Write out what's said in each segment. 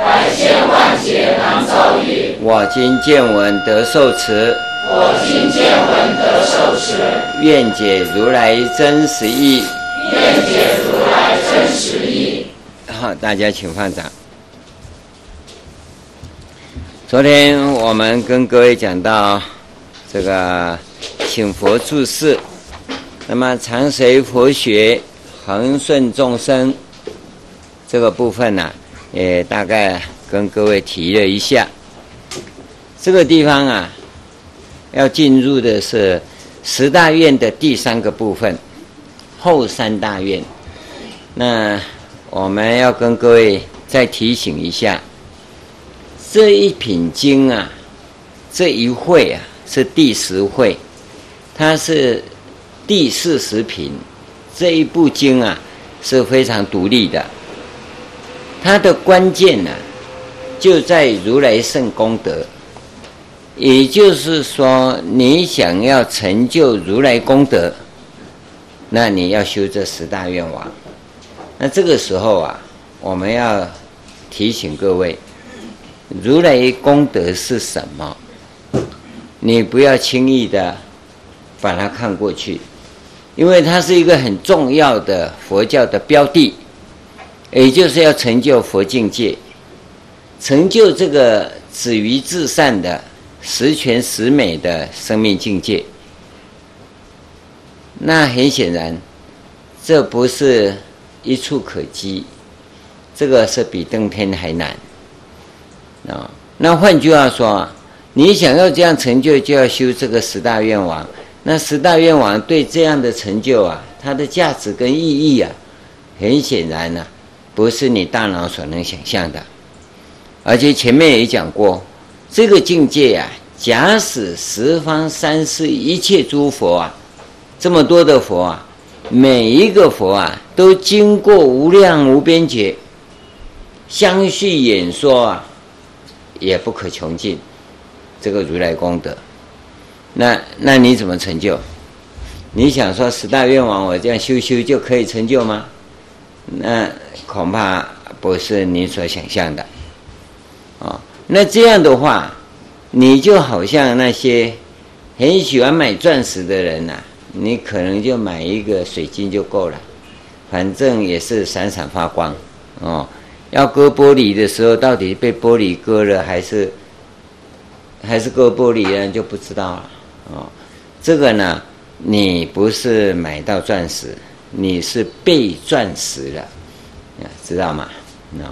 百千万劫难遭遇。我今见闻得受持。我今见闻得受持。愿解如来真实义。愿解如来真实义。好，大家请放掌。昨天我们跟各位讲到这个请佛住世，那么常随佛学，恒顺众生这个部分呢、也大概跟各位提了一下。这个地方啊，要进入的是十大院的第三个部分，后三大院。那我们要跟各位再提醒一下，这一品经啊，这一会啊是第十会，它是第四十品，这一部经啊是非常独立的。它的关键呢、就在如来圣功德。也就是说，你想要成就如来功德，那你要修这十大愿王。那这个时候啊，我们要提醒各位，如来功德是什么？你不要轻易的把它看过去，因为它是一个很重要的佛教的标的。也就是要成就佛境界，成就这个止于至善的十全十美的生命境界。那很显然，这不是一蹴可及，这个是比登天还难啊！那换句话说啊，你想要这样成就，就要修这个十大愿王。那十大愿王对这样的成就啊，它的价值跟意义啊，很显然呢、不是你大脑所能想象的，而且前面也讲过，这个境界啊，假使十方三世一切诸佛啊，这么多的佛啊，每一个佛啊，都经过无量无边劫，相续演说啊，也不可穷尽，这个如来功德，那那你怎么成就？你想说十大愿望，我这样修修就可以成就吗？那恐怕不是你所想象的，啊，那这样的话，你就好像那些很喜欢买钻石的人呐，你可能就买一个水晶就够了，反正也是闪闪发光，哦，要割玻璃的时候，到底被玻璃割了还是还是割玻璃呢，就不知道了，哦，这个呢，你不是买到钻石。你是被钻石了，知道吗？那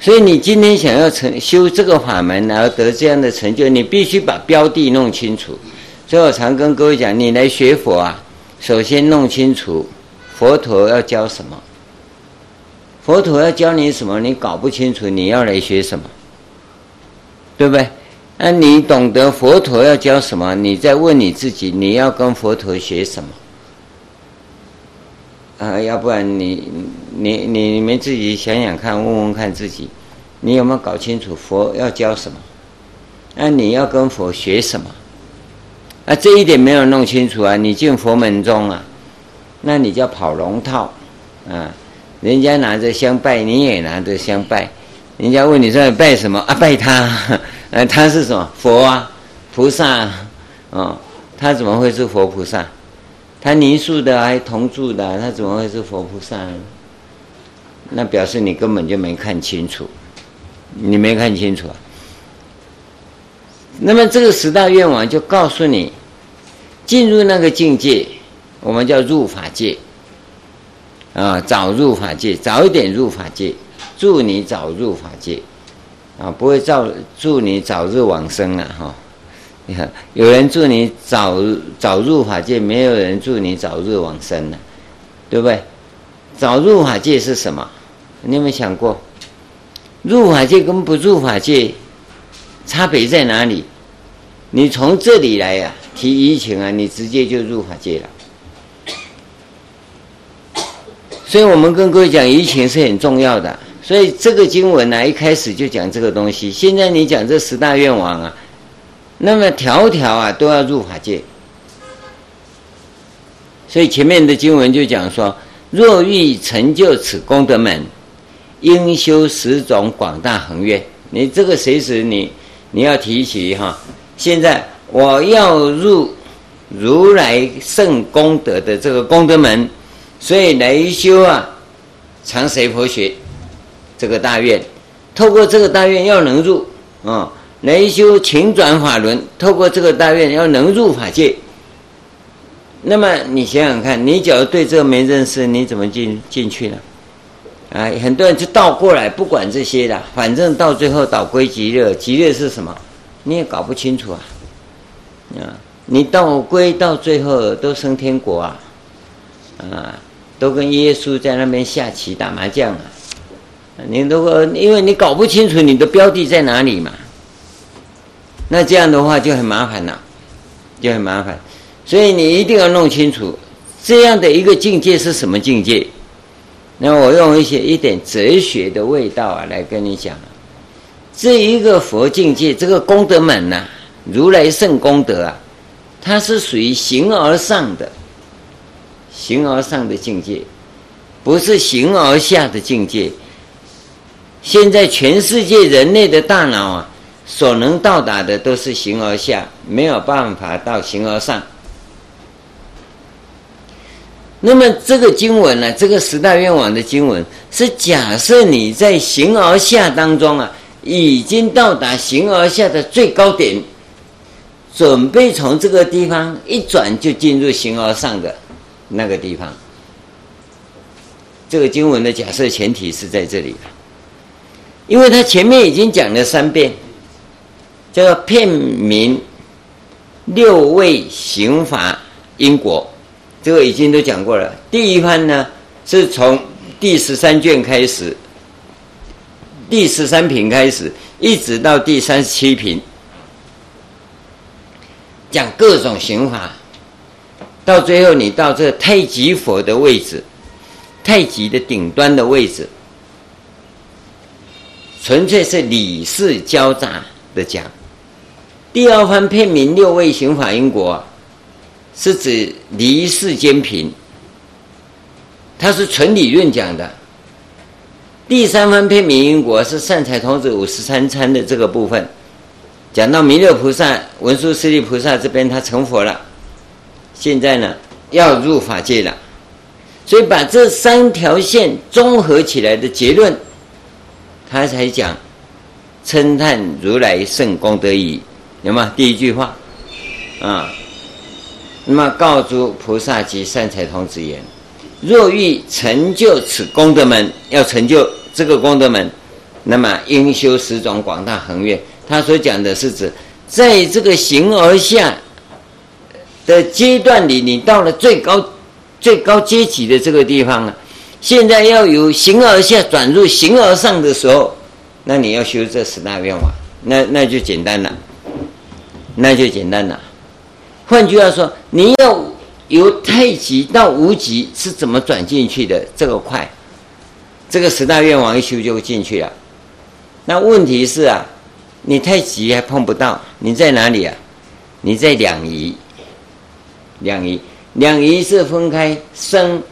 所以你今天想要成修这个法门，然后得这样的成就，你必须把标的弄清楚。所以我常跟各位讲，你来学佛啊，首先弄清楚佛陀要教什么。佛陀要教你什么，你搞不清楚，你要来学什么？对不对？那你懂得佛陀要教什么，你再问你自己，你要跟佛陀学什么？啊，要不然你你你你们自己想想看，问问看自己，你有没有搞清楚佛要教什么？那你要跟佛学什么？啊，这一点没有弄清楚啊！你进佛门中啊，那你叫跑龙套啊！人家拿着香拜，你也拿着香拜，人家问你说拜什么啊？拜他，啊，他是什么？佛啊，菩萨啊，哦，他怎么会是佛菩萨？他泥塑的还铜铸的，他怎么会是佛菩萨？那表示你根本就没看清楚，你没看清楚啊。那么这个十大愿望就告诉你，进入那个境界，我们叫入法界啊，早入法界，早一点入法界，祝你早入法界啊，不会造祝你早日往生了哈。你看，有人祝你早早入法界，没有人祝你早日往生呢，对不对？早入法界是什么？你有没有想过？入法界跟不入法界差别在哪里？你从这里来呀、提移情啊，你直接就入法界了。所以我们跟各位讲移情是很重要的。所以这个经文呢、一开始就讲这个东西。现在你讲这十大愿望啊，那么条条啊都要入法界。所以前面的经文就讲说，若欲成就此功德门，应修十种广大恒愿。你这个随时你你要提起哈。现在我要入如来圣功德的这个功德门，所以来修啊长随佛学。这个大愿，透过这个大愿要能入啊，来修勤转法轮，透过这个大愿要能入法界。那么你想想看，你假如对这个没认识，你怎么进进去呢？啊，很多人就倒过来，不管这些了，反正到最后倒归极乐。极乐是什么？你也搞不清楚啊。啊，你倒归到最后都升天国啊，啊，都跟耶稣在那边下棋打麻将啊。你如果因为你搞不清楚你的标的在哪里嘛，那这样的话就很麻烦了，就很麻烦。所以你一定要弄清楚这样的一个境界是什么境界。那我用一些一点哲学的味道啊来跟你讲，这一个佛境界，这个功德门呐、如来圣功德啊，它是属于形而上的，形而上的境界，不是形而下的境界。现在全世界人类的大脑啊，所能到达的都是形而下，没有办法到形而上。那么这个经文呢、这个十大愿王的经文是假设你在形而下当中啊，已经到达形而下的最高点，准备从这个地方一转就进入形而上的那个地方。这个经文的假设前提是在这里。因为他前面已经讲了三遍，叫做片名六位刑法因果，这个已经都讲过了。第一番呢，是从第十三卷开始，第十三品开始，一直到第三十七品，讲各种刑法，到最后你到这太极佛的位置，太极的顶端的位置。纯粹是理事交杂的讲。第二番遍明六位行法因果，是指离世间品，它是纯理论讲的。第三番遍明因果是善财童子五十三参的这个部分，讲到弥勒菩萨、文殊师利菩萨这边他成佛了，现在呢要入法界了，所以把这三条线综合起来的结论。他才讲称叹如来圣功德已，有吗？第一句话啊，那么告诸菩萨及善财童子言：若欲成就此功德门，要成就这个功德门，那么应修十种广大恒愿。他所讲的是指，在这个形而下的阶段里，你到了最高最高阶级的这个地方啊。现在要由形而下转入形而上的时候，那你要修这十大愿望，那那就简单了，那就简单了。换句话说，你要由太极到无极是怎么转进去的？这个快，这个十大愿望一修就进去了。那问题是啊，你太极还碰不到，你在哪里啊？你在两仪，两仪，两仪是分开生。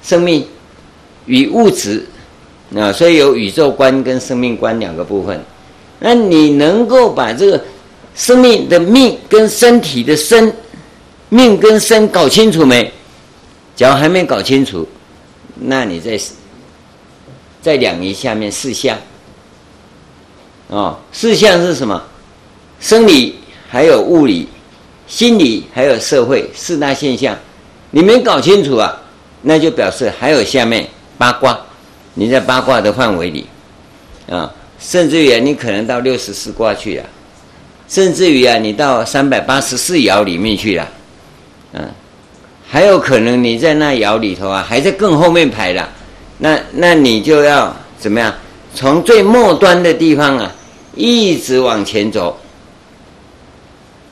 生命与物质，啊，所以有宇宙观跟生命观两个部分。那你能够把这个生命的命跟身体的身，命跟身搞清楚没？假如还没搞清楚，那你在在两仪下面四象，哦，四相是什么？生理还有物理，心理还有社会四大现象，你没搞清楚啊？那就表示还有下面八卦，你在八卦的范围里，啊，甚至于，你可能到六十四卦去了，甚至于啊，你到三百八十四爻里面去了，嗯，还有可能你在那爻里头啊，还在更后面排了，那那你就要怎么样？从最末端的地方啊，一直往前走，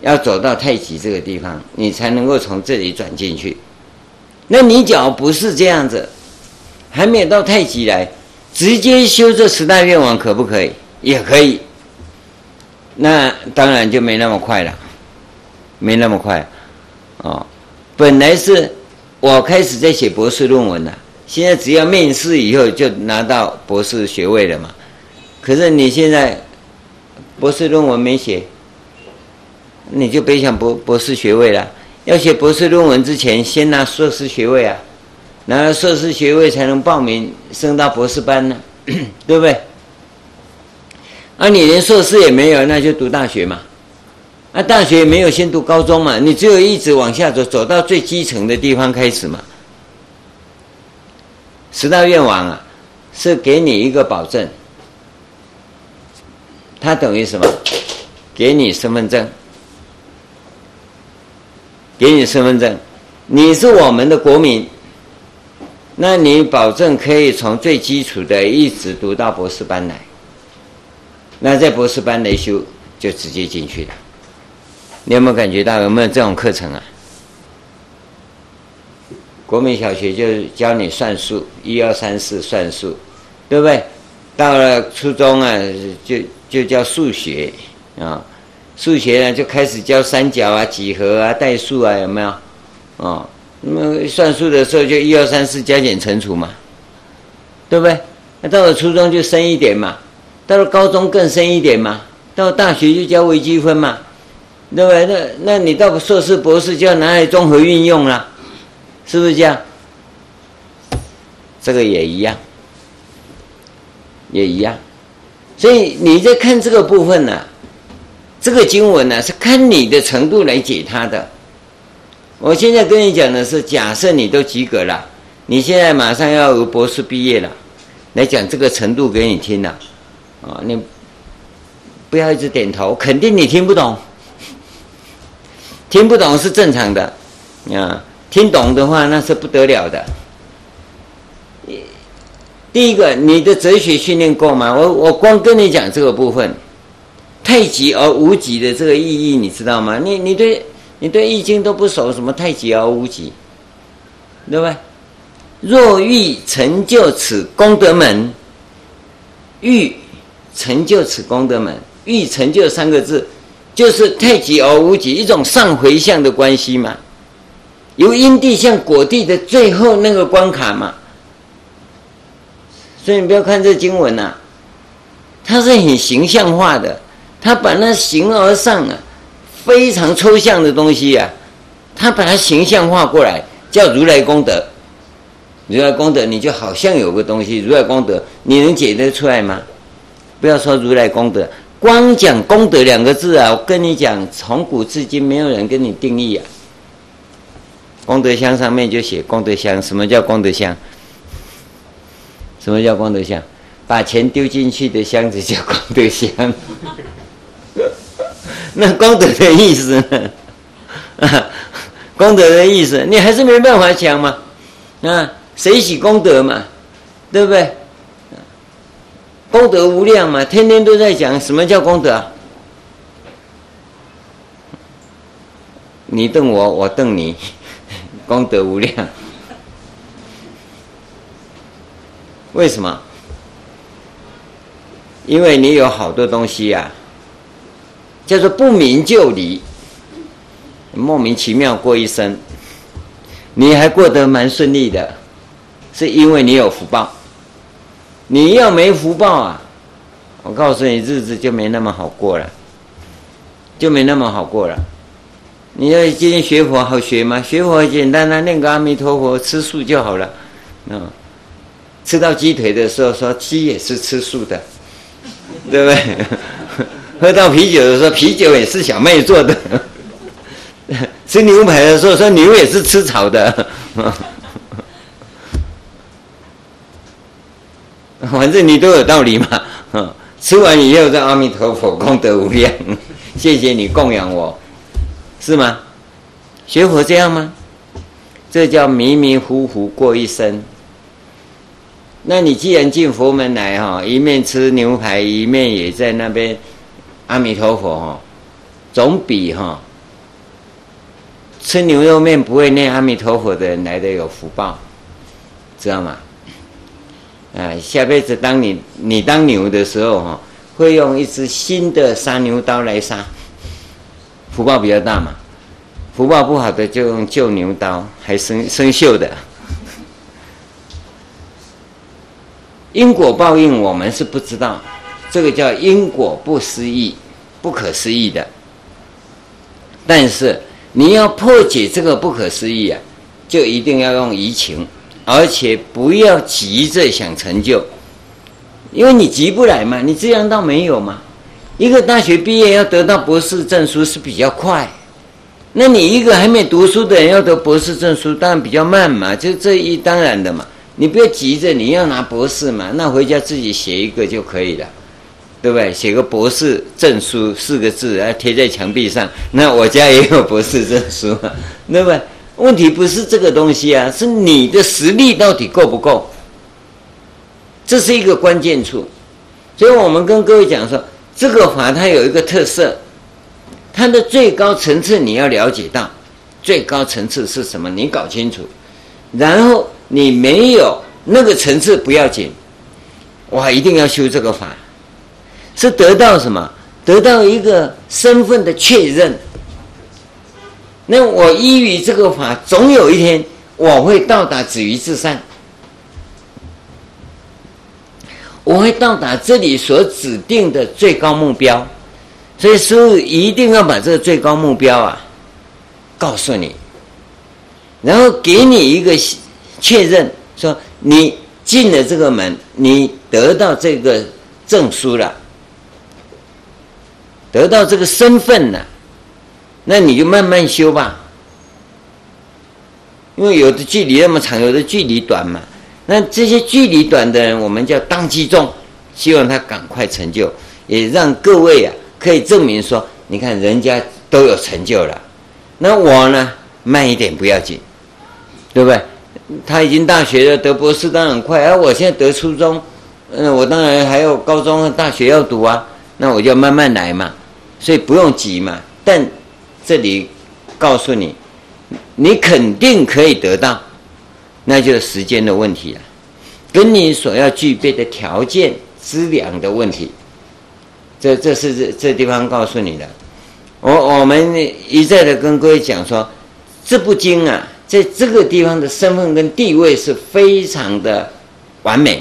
要走到太极这个地方，你才能够从这里转进去。那你假如不是这样子，还没有到太极来，直接修这十大愿望可不可以？也可以。那当然就没那么快了，没那么快，哦，本来是我开始在写博士论文了，现在只要面试以后就拿到博士学位了嘛。可是你现在博士论文没写，你就别想博博士学位了。要写博士论文之前，先拿硕士学位啊，拿了硕士学位才能报名升到博士班呢，对不对？啊，你连硕士也没有，那就读大学嘛。啊，大学也没有，先读高中嘛。你只有一直往下走，走到最基层的地方开始嘛。十大愿望啊，是给你一个保证，它等于什么？给你身份证，给你身份证，你是我们的国民，那你保证可以从最基础的一直读到博士班来。那在博士班来修，就直接进去了。你有没有感觉到有没有这种课程啊？国民小学就教你算术，一二三四算术，对不对？到了初中啊，就就教数学啊，数学呢就开始教三角啊、几何啊、代数啊，有没有？哦，那么算术的时候就一二三四加减乘除嘛，对不对？那到了初中就深一点嘛。到了高中更深一点嘛，到大学就教微积分嘛，对不对？那那你到硕士博士就要拿来综合运用了，是不是这样？这个也一样，也一样。所以你在看这个部分呢、这个经文呢、是看你的程度来解它的。我现在跟你讲的是，假设你都及格了，你现在马上要有博士毕业了，来讲这个程度给你听了。啊你不要一直点头，肯定你听不懂。听不懂是正常的，啊，听懂的话那是不得了的。第一个，你的哲学训练够吗？我我光跟你讲这个部分，太极而无极的这个意义，你知道吗？你你对你对易经都不熟，什么太极而无极，对不对？若欲成就此功德门，欲。成就此功德门，欲成就三个字，就是太极而无极，一种上回向的关系嘛。由因地向果地的最后那个关卡嘛。所以你不要看这经文呐、它是很形象化的，它把那形而上啊，非常抽象的东西啊，它把它形象化过来，叫如来功德。如来功德，你就好像有个东西，如来功德，你能解得出来吗？不要说如来功德，光讲功德两个字啊！我跟你讲，从古至今没有人跟你定义啊。功德箱上面就写功德箱，什么叫功德箱？什么叫功德箱？把钱丢进去的箱子叫功德箱。那功德的意思呢？功德的意思，你还是没办法讲嘛。啊，谁喜功德嘛？对不对？功德无量嘛，天天都在讲什么叫功德？你瞪我，我瞪你，功德无量。为什么？因为你有好多东西呀，叫做不明就里，莫名其妙过一生，你还过得蛮顺利的，是因为你有福报。你要没福报啊，我告诉你，日子就没那么好过了，就没那么好过了。你要今天学佛好学吗？学佛简单啊，念个阿弥陀佛，吃素就好了。嗯，吃到鸡腿的时候说鸡也是吃素的，对不对？喝到啤酒的时候啤酒也是小麦做的。吃牛排的时候说牛也是吃草的。反正你都有道理嘛，嗯吃完以后，在阿弥陀佛功德无量，谢谢你供养我，是吗？学佛这样吗？这叫迷迷糊糊过一生。那你既然进佛门来哈，一面吃牛排，一面也在那边阿弥陀佛哈，总比哈吃牛肉面不会念阿弥陀佛的人来的有福报，知道吗？啊，下辈子当你你当牛的时候哈，会用一支新的杀牛刀来杀，福报比较大嘛。福报不好的就用旧牛刀，还生生锈的。因果报应，我们是不知道，这个叫因果不思议，不可思议的。但是你要破解这个不可思议啊，就一定要用移情，而且不要急着想成就，因为你急不来嘛，你这样倒没有嘛。一个大学毕业要得到博士证书是比较快，那你一个还没读书的人要得博士证书，当然比较慢嘛，就这一当然的嘛。你不要急着，你要拿博士嘛，那回家自己写一个就可以了，对不对？写个博士证书四个字，然后贴在墙壁上。那我家也有博士证书，对不对？问题不是这个东西啊，是你的实力到底够不够？这是一个关键处。所以我们跟各位讲说，这个法它有一个特色，它的最高层次你要了解到，最高层次是什么？你搞清楚，然后。你没有那个层次不要紧，我一定要修这个法，是得到什么？得到一个身份的确认。那我依于这个法，总有一天我会到达止于至善，我会到达这里所指定的最高目标。所以师父一定要把这个最高目标啊告诉你，然后给你一个。确认说你进了这个门，你得到这个证书了，得到这个身份了，那你就慢慢修吧。因为有的距离那么长，有的距离短嘛。那这些距离短的人，我们叫当机中，希望他赶快成就，也让各位啊可以证明说，你看人家都有成就了，那我呢慢一点不要紧，对不对？他已经大学了，得博士当然很快。而、我现在得初中，嗯，我当然还有高中和大学要读啊。那我就慢慢来嘛，所以不用急嘛。但这里告诉你，你肯定可以得到，那就是时间的问题了，跟你所要具备的条件、资粮的问题。这这是这这地方告诉你的。我我们一再的跟各位讲说，这部经啊。在这个地方的身份跟地位是非常的完美，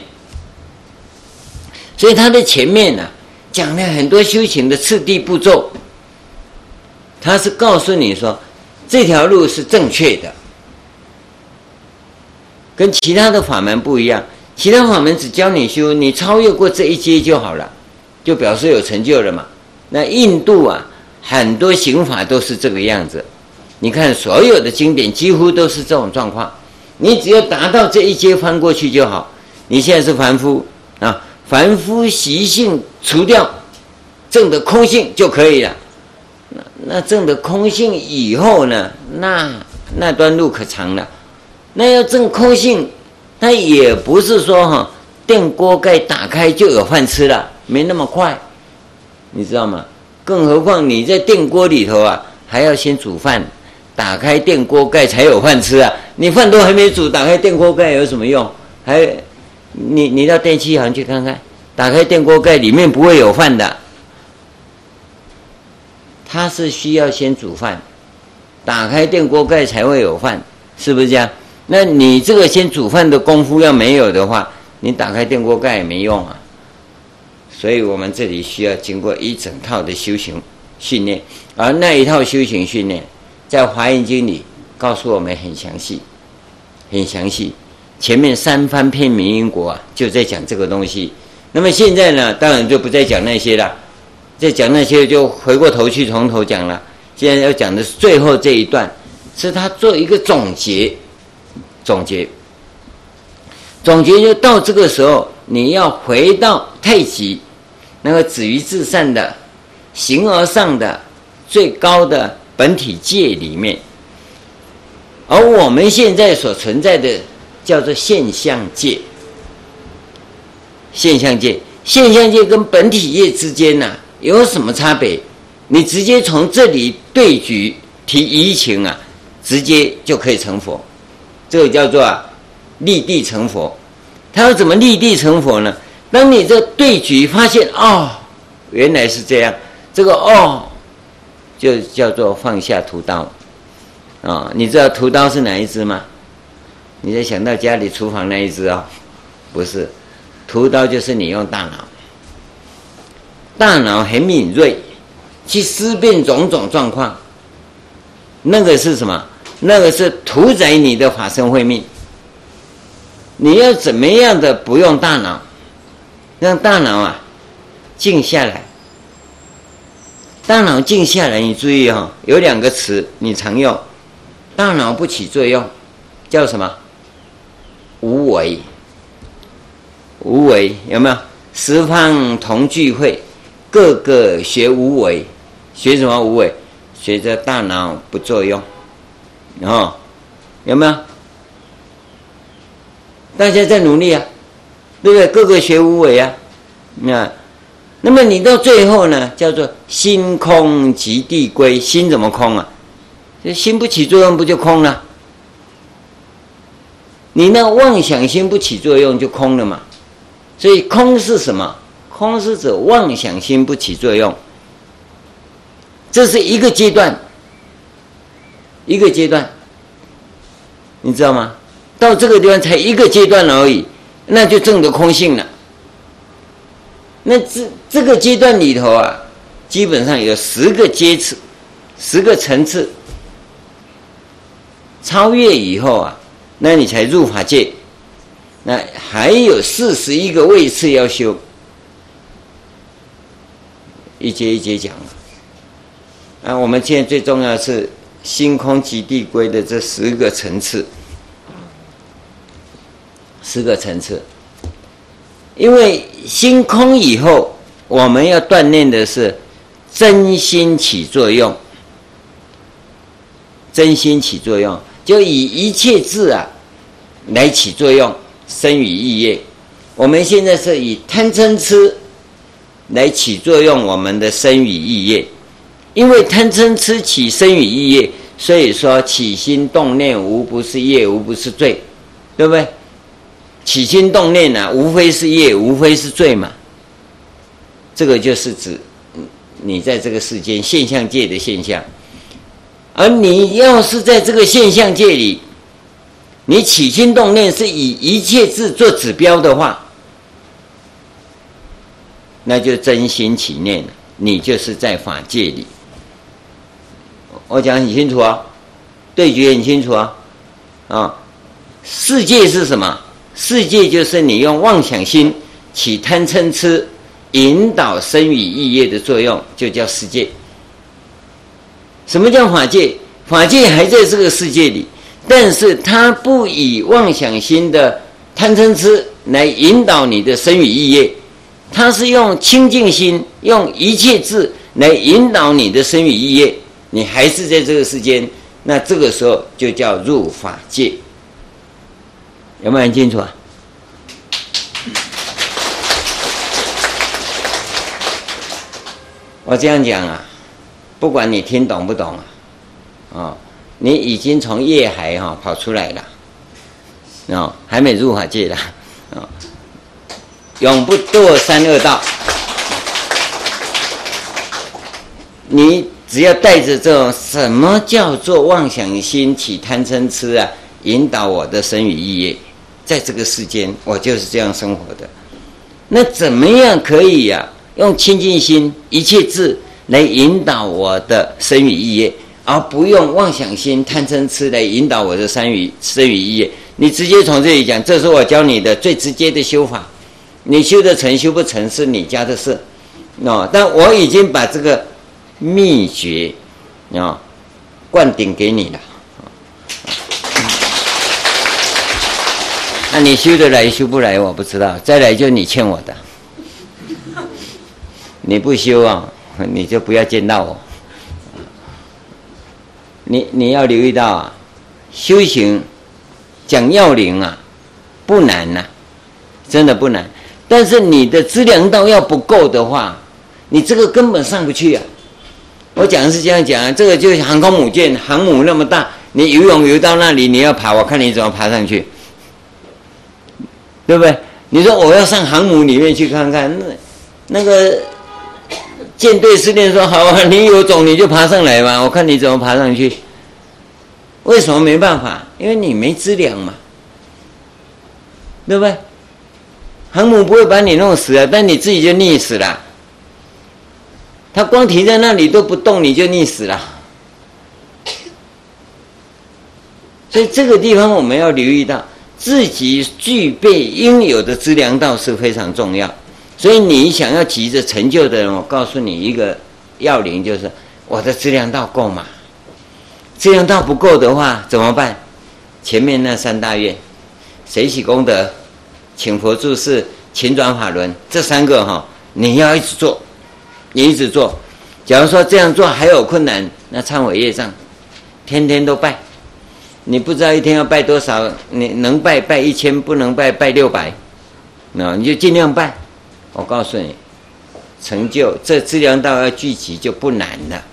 所以他的前面呢、讲了很多修行的次第步骤，他是告诉你说这条路是正确的，跟其他的法门不一样，其他法门只教你修，你超越过这一阶就好了，就表示有成就了嘛。那印度啊，很多行法都是这个样子。你看，所有的经典几乎都是这种状况。你只要达到这一阶翻过去就好。你现在是凡夫啊，凡夫习性除掉，证得空性就可以了。那证得空性以后呢？那那段路可长了。那要证空性，它也不是说哈，电锅盖打开就有饭吃了，没那么快，你知道吗？更何况你在电锅里头啊，还要先煮饭。打开电锅盖才有饭吃啊！你饭都还没煮，打开电锅盖有什么用？还你你到电器行去看看，打开电锅盖里面不会有饭的，它是需要先煮饭，打开电锅盖才会有饭，是不是这样？那你这个先煮饭的功夫要没有的话，你打开电锅盖也没用啊。所以我们这里需要经过一整套的修行训练，而那一套修行训练。在《华严经》里告诉我们很详细，很详细。前面三番遍明因果啊，就在讲这个东西。那么现在呢，当然就不再讲那些了，再讲那些就回过头去从头讲了。现在要讲的是最后这一段，是他做一个总结，总结，总结就到这个时候，你要回到太极那个止于至善的形而上的最高的。本体界里面，而我们现在所存在的叫做现象界，现象界，现象界跟本体业之间呢、有什么差别？你直接从这里对局提疑情啊，直接就可以成佛，这个叫做，立地成佛。他要怎么立地成佛呢？当你这对局发现哦，原来是这样，这个哦，就叫做放下屠刀啊、你知道屠刀是哪一只吗？你再想到家里厨房那一只啊、哦，不是，屠刀就是你用大脑，大脑很敏锐，去思辨种种状况。那个是什么？那个是屠宰你的法身慧命。你要怎么样的不用大脑，让大脑啊静下来。大脑静下来，你注意哈、哦，有两个词你常用，大脑不起作用，叫什么？无为。无为有没有？十方同聚会，个个学无为，学什么无为？学着大脑不作用，然后有没有？大家在努力啊，对不对？个个学无为啊，那那么你到最后呢，叫做心空即地归。心怎么空啊？这心不起作用，不就空了？你那妄想心不起作用，就空了嘛。所以空是什么？空是指妄想心不起作用。这是一个阶段，一个阶段，你知道吗？到这个地方才一个阶段而已，那就证得空性了。那这这个阶段里头啊，基本上有十个阶次，十个层次。超越以后啊，那你才入法界。那还有四十一个位次要修，一节一节讲。啊，啊我们现在最重要是心空极地归的这十个层次。十个层次，因为心空以后，我们要锻炼的是真心起作用。真心起作用，就以一切智啊来起作用，身语意业。我们现在是以贪嗔痴来起作用，我们的身与意业。因为贪嗔痴起身与意业，所以说起心动念无不是业，无不是罪，对不对？起心动念呐、啊，无非是业，无非是罪嘛。这个就是指你在这个世间现象界的现象，而你要是在这个现象界里，你起心动念是以一切智做指标的话，那就真心起念，你就是在法界里。我讲很清楚啊，对决很清楚啊，啊，世界是什么？世界就是你用妄想心起贪嗔痴，引导生与意业的作用，就叫世界。什么叫法界？法界还在这个世界里，但是它不以妄想心的贪嗔痴来引导你的生与意业，它是用清净心，用一切智来引导你的生与意业。你还是在这个世间，那这个时候就叫入法界。有没有很清楚啊？我这样讲啊，不管你听懂不懂啊，哦，你已经从业海哈跑出来了，哦，还没入法界了，哦，永不堕三恶道。你只要带着这种什么叫做妄想心起贪嗔痴啊，引导我的生与意业。在这个世间，我就是这样生活的。那怎么样可以呀、用清净心、一切智来引导我的生与意业，而不用妄想心、贪嗔痴来引导我的身语生与意业。你直接从这里讲，这是我教你的最直接的修法。你修得成修不成是你家的事，喏。但我已经把这个秘诀啊灌顶给你了。那、你修得来修不来我不知道，再来就你欠我的。你不修啊，你就不要见到我。你你要留意到啊，修行讲要领啊，不难呐、真的不难。但是你的资粮道要不够的话，你这个根本上不去啊。我讲的是这样讲啊，这个就是航空母舰，航母那么大，你游泳游到那里，你要爬，我看你怎么爬上去，对不对？你说我要上航母里面去看看，那那个舰队司令说好啊，你有种你就爬上来嘛，我看你怎么爬上去。为什么没办法？因为你没资粮嘛，对不对？航母不会把你弄死啊，但你自己就溺死了。他光停在那里都不动，你就溺死了。所以这个地方我们要留意到，自己具备应有的资粮道是非常重要。所以你想要急着成就的人，我告诉你一个要领，就是我的资粮道够吗？资粮道不够的话怎么办？前面那三大愿，谁喜功德、请佛住世、勤转法轮，这三个哈，你要一直做。你一直做，假如说这样做还有困难，那忏悔业障，天天都拜，你不知道一天要拜多少，你能拜拜一千，不能拜拜六百，那你就尽量拜。我告诉你，成就这资粮道要聚集就不难了，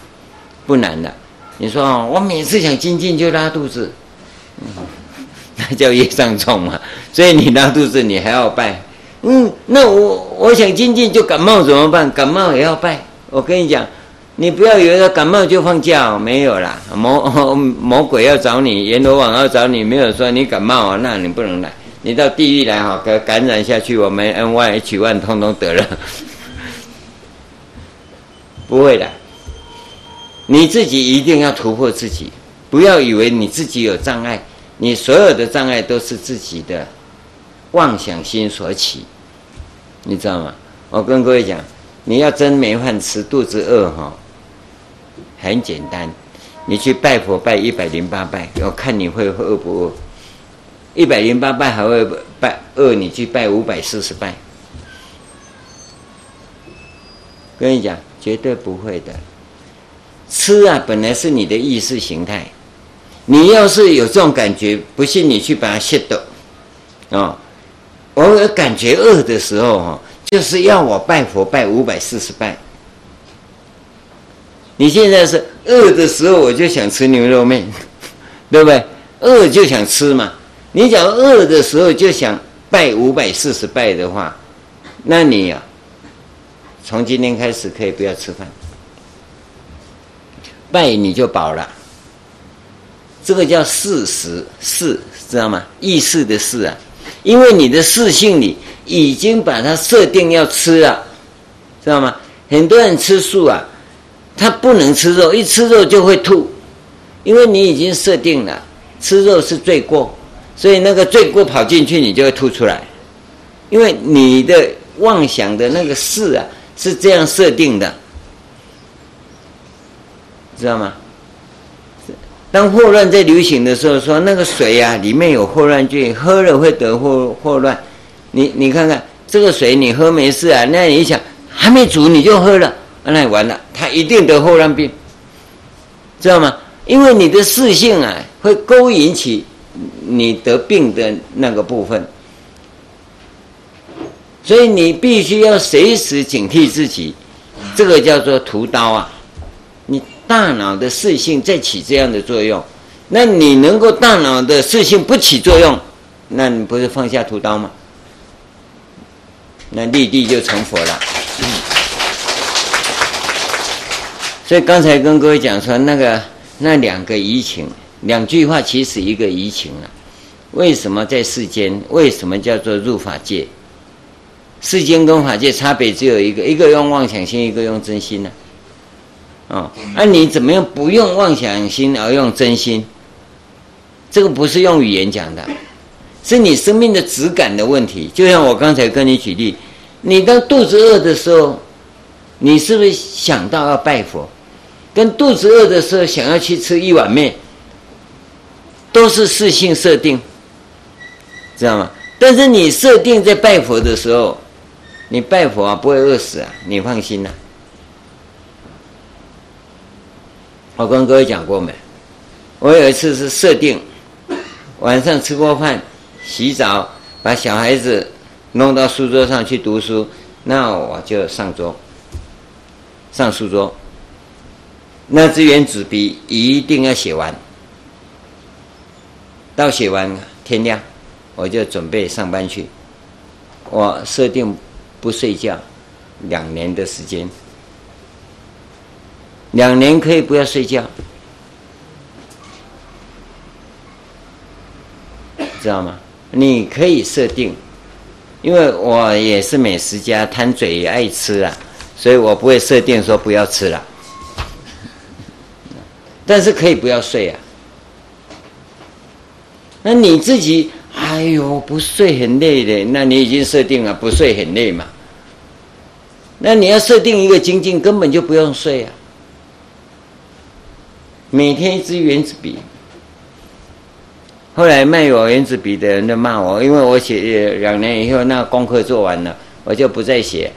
不难了。你说哦，我每次想精进就拉肚子，嗯，那 叫业障重嘛。所以你拉肚子，你还要拜。嗯，那我我想静静就感冒怎么办？感冒也要拜。我跟你讲，你不要以为感冒就放假哦，没有啦。魔 魔鬼要找你，阎罗王要找你，没有说你感冒啊，那你不能来，你到地狱来哈，给感染下去，我们 N Y H one 通通得了。不会的，你自己一定要突破自己，不要以为你自己有障碍，你所有的障碍都是自己的妄想心所起。你知道吗？我跟各位讲，你要真没饭吃，肚子饿哈，很简单，你去拜佛拜一百零八拜，我看你会饿不饿？一百零八拜还会拜饿？你去拜五百四十拜，跟你讲，绝对不会的。吃啊，本来是你的意识形态，你要是有这种感觉，不信你去把它卸掉，啊。我有感觉饿的时候，哈，就是要我拜佛拜五百四十拜。你现在是饿的时候，我就想吃牛肉面，对不对？饿就想吃嘛。你假如饿的时候就想拜五百四十拜的话，那你呀，从今天开始可以不要吃饭，拜你就饱了。这个叫识食，识知道吗？意识的识啊。因为你的识性里已经把它设定要吃了，知道吗？很多人吃素啊，他不能吃肉，一吃肉就会吐，因为你已经设定了吃肉是罪过，所以那个罪过跑进去，你就会吐出来，因为你的妄想的那个事啊是这样设定的，知道吗？当霍乱在流行的时候，说那个水呀、啊，里面有霍乱菌，喝了会得霍霍乱。你你看看这个水，你喝没事啊？那你一想还没煮你就喝了，那完了，他一定得霍乱病，知道吗？因为你的视性啊，会勾引起你得病的那个部分，所以你必须要随时警惕自己，这个叫做屠刀啊。大脑的视性在起这样的作用，那你能够大脑的视性不起作用，那你不是放下屠刀吗？那立地就成佛了。嗯。所以刚才跟各位讲说，那个那两个移情，两句话其实一个移情了。为什么在世间？为什么叫做入法界？世间跟法界差别只有一个，一个用妄想心，一个用真心呢？哦，那、你怎么样不用妄想心而用真心？这个不是用语言讲的，是你生命的质感的问题。就像我刚才跟你举例，你当肚子饿的时候，你是不是想到要拜佛？跟肚子饿的时候想要去吃一碗面，都是事性设定，知道吗？但是你设定在拜佛的时候，你拜佛啊不会饿死啊，你放心呐、啊。我跟各位讲过没？我有一次是设定晚上吃过饭，洗澡，把小孩子弄到书桌上去读书，那我就上桌，上书桌。那支原子笔一定要写完，到写完天亮，我就准备上班去。我设定不睡觉，两年的时间，两年可以不要睡觉，知道吗？你可以设定。因为我也是美食家，贪嘴也爱吃啊，所以我不会设定说不要吃了。但是可以不要睡啊。那你自己，哎呦，不睡很累的，那你已经设定了不睡很累嘛。那你要设定一个精进，根本就不用睡啊。每天一支原子笔。后来卖我原子笔的人都骂我，因为我写两年以后那功课做完了，我就不再写，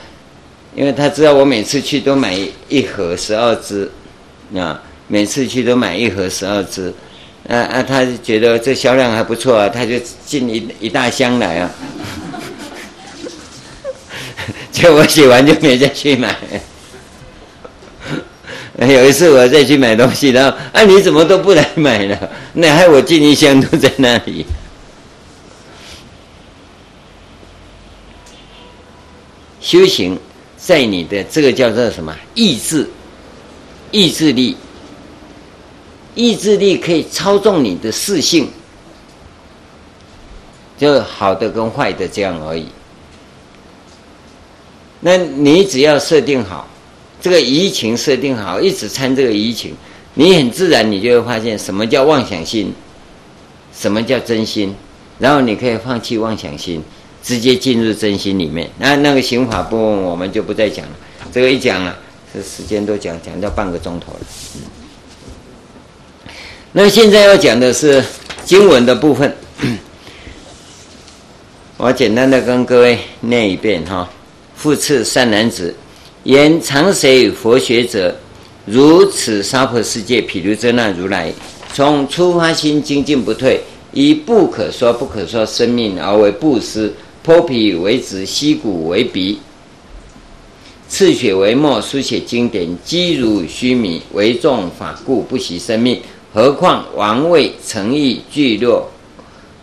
因为他知道我每次去都买一盒十二支，啊，每次去都买一盒十二支，啊啊，他觉得这销量还不错啊，他就进一一大箱来啊，就我写完就没再去买。有一次我再去买东西，然后啊，你怎么都不来买了？那害我进一箱都在那里。修行在你的这个叫做什么意志、意志力、意志力可以操纵你的事性，就好的跟坏的这样而已。那你只要设定好。这个移情设定好，一直参这个移情，你很自然，你就会发现什么叫妄想心，什么叫真心，然后你可以放弃妄想心，直接进入真心里面。那那个刑法部分我们就不再讲了，这个一讲了，这时间都讲讲到半个钟头了。那现在要讲的是经文的部分，我简单的跟各位念一遍哈。复次善男子。言常随佛学者，如此娑婆世界，毗卢遮那如来，从初发心精进不退，以不可说不可说生命而为布施，剥皮为纸，吸骨为笔，刺血为墨，书写经典，积如须弥，为众法故不惜生命。何况王位、城邑、聚落、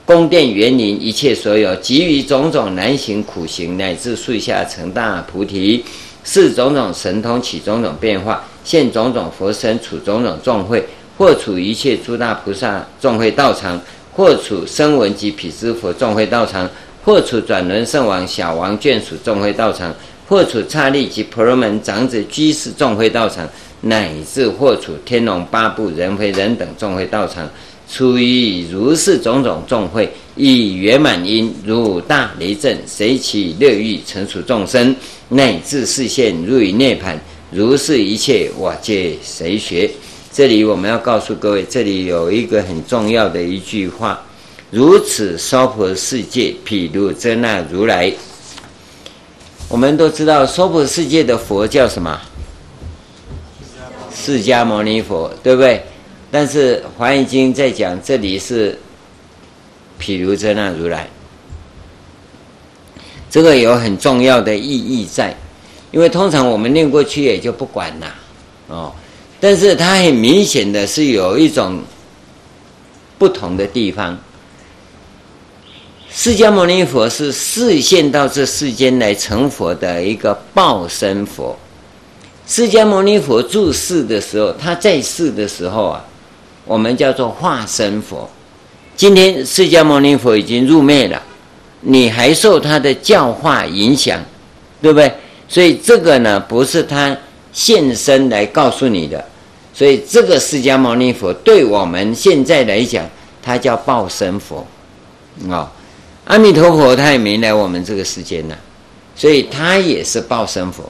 宫殿、园林，一切所有，给予种种难行苦行，乃至树下成大菩提。示种种神通，起种种变化，现种种佛身，处种种众会，或处一切诸大菩萨众会道场，或处声闻及辟支佛众会道场，或处转轮圣王、小王眷属众会道场，或处刹利及婆罗门长子居士众会道场，乃至或处天龙八部人非人等众会道场，出于如是种种众会，以圆满因如大雷震，随其乐欲，成处众生。乃至示现入于涅槃，如是一切我皆随学。这里我们要告诉各位，这里有一个很重要的一句话：如此娑婆世界，譬如遮那如来。我们都知道娑婆世界的佛叫什么？释迦牟尼佛，对不对？但是《华严经》在讲，这里是毗卢遮那如来。这个有很重要的意义在，因为通常我们念过去也就不管了，哦，但是它很明显的是有一种不同的地方。释迦牟尼佛是示现到这世间来成佛的一个报身佛。释迦牟尼佛住世的时候，他在世的时候啊，我们叫做化身佛。今天释迦牟尼佛已经入灭了。你还受他的教化影响，对不对？所以这个呢，不是他现身来告诉你的。所以这个释迦牟尼佛对我们现在来讲，他叫报身佛，哦，阿弥陀佛他也没来我们这个世间呢，所以他也是报身佛。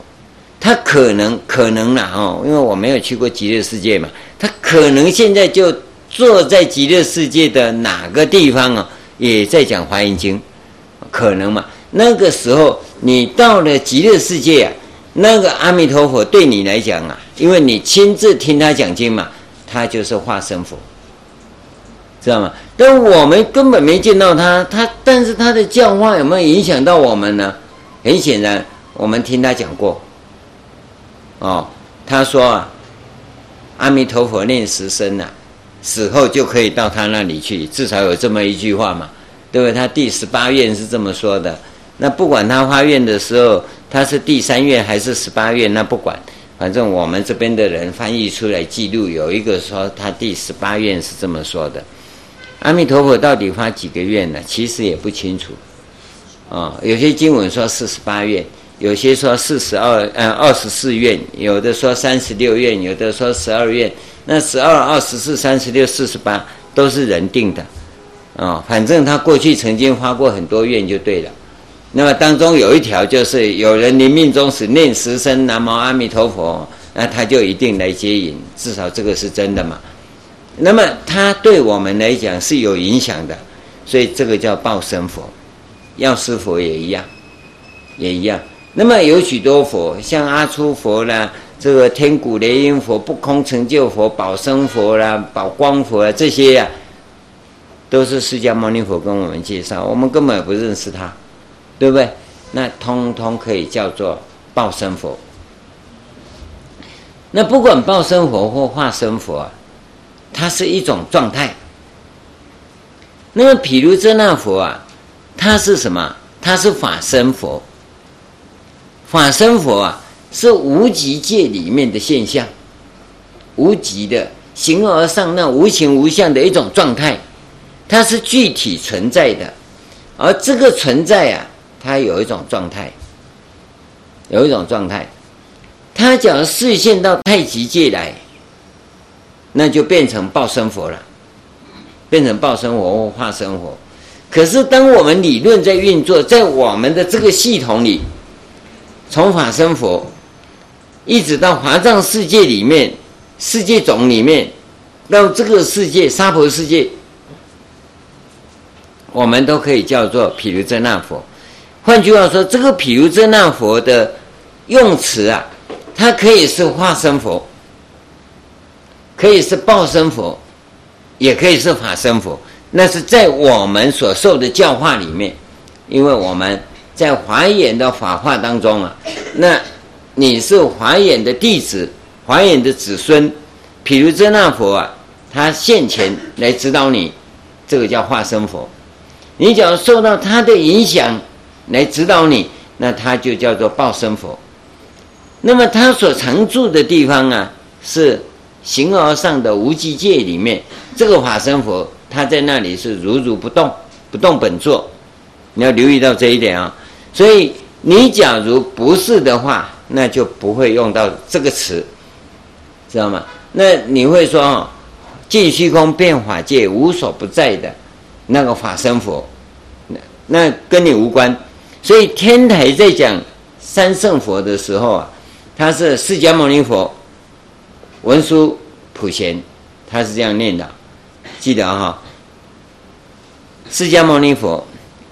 他可能可能了哦，因为我没有去过极乐世界嘛，他可能现在就坐在极乐世界的哪个地方啊，也在讲华严经。可能嘛？那个时候你到了极乐世界啊，那个阿弥陀佛对你来讲啊，因为你亲自听他讲经嘛，他就是化身佛。知道吗？但我们根本没见到他，他但是他的教化有没有影响到我们呢？很显然，我们听他讲过。哦，他说啊，阿弥陀佛念十声呐，死后就可以到他那里去，至少有这么一句话嘛，对不对？他第十八愿是这么说的。那不管他发愿的时候，他是第三愿还是十八愿，那不管，反正我们这边的人翻译出来记录，有一个说他第十八愿是这么说的。阿弥陀佛到底发几个愿呢？其实也不清楚。啊、有些经文说四十八愿。有些说四十二，呃，二十四愿；有的说三十六愿；有的说十二愿。那十二、二十四、三十六、四十八都是人定的，啊、哦，反正他过去曾经发过很多愿就对了。那么当中有一条就是有人临命终时念十声南无阿弥陀佛，那他就一定来接引，至少这个是真的嘛。那么他对我们来讲是有影响的，所以这个叫报身佛，药师佛也一样，也一样。那么有许多佛，像阿初佛啦，这个天古雷音佛、不空成就佛、宝生佛啦、宝光佛啊，这些呀、都是释迦牟尼佛跟我们介绍，我们根本不认识他，对不对？那通通可以叫做报身佛。那不管报身佛或化身佛啊，它是一种状态。那么毗卢遮那佛啊，它是什么？它是法身佛。法身佛啊，是无极界里面的现象，无极的形而上那无形无相的一种状态，它是具体存在的，而这个存在啊，它有一种状态，有一种状态，它假如视线到太极界来，那就变成报身佛了，变成报身佛或化身佛。可是当我们理论在运作，在我们的这个系统里。从法身佛一直到华藏世界里面，世界种里面，到这个世界娑婆世界，我们都可以叫做毗卢遮那佛。换句话说，这个毗卢遮那佛的用词啊，它可以是化身佛，可以是报身佛，也可以是法身佛。那是在我们所受的教化里面，因为我们。在华严的法化当中啊，那你是华严的弟子，华严的子孙，毗卢遮那佛啊，他现前来指导你，这个叫化身佛。你只要受到他的影响来指导你，那他就叫做报身佛。那么他所常住的地方啊，是形而上的无极界里面，这个化身佛他在那里是如如不动，不动本座。你要留意到这一点啊。所以你假如不是的话，那就不会用到这个词，知道吗？那你会说哦，尽虚空遍法界无所不在的那个法身佛，那那跟你无关。所以天台在讲三圣佛的时候啊，他是释迦牟尼佛、文殊、普贤，他是这样念的，记得哈、释迦牟尼佛、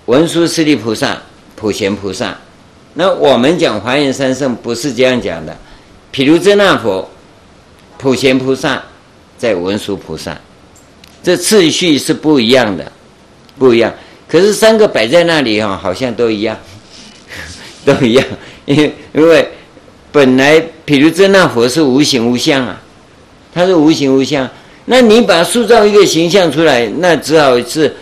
文殊师利菩萨。普贤菩萨，那我们讲华严三圣不是这样讲的，毗卢遮那佛、普贤菩萨在文殊菩萨，这次序是不一样的，不一样。可是三个摆在那里哈，好像都一样，都一样，因为因为本来毗卢遮那佛是无形无相啊，它是无形无相，那你把塑造一个形象出来，那只好是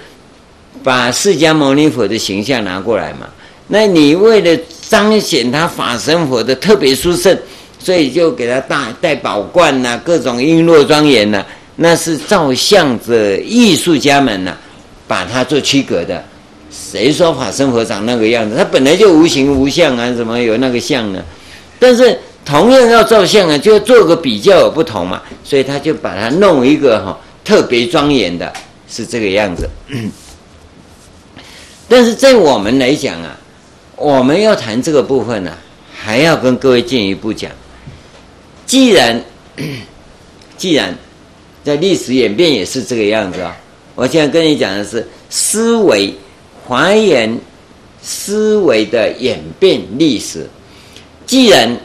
把释迦牟尼佛的形象拿过来嘛。那你为了彰显他法身佛的特别殊胜，所以就给他戴戴宝冠呐、各种璎珞庄严呐，那是照相的艺术家们呐、把它做区隔的。谁说法身佛长那个样子？他本来就无形无相啊，怎么有那个相呢？但是同样要照相啊，就要做个比较有不同嘛，所以他就把它弄一个哈特别庄严的，是这个样子。但是在我们来讲啊。我们要谈这个部分呢、还要跟各位进一步讲。既然 既然在历史演变也是这个样子啊，我现在跟你讲的是思维华严思维的演变历史。既然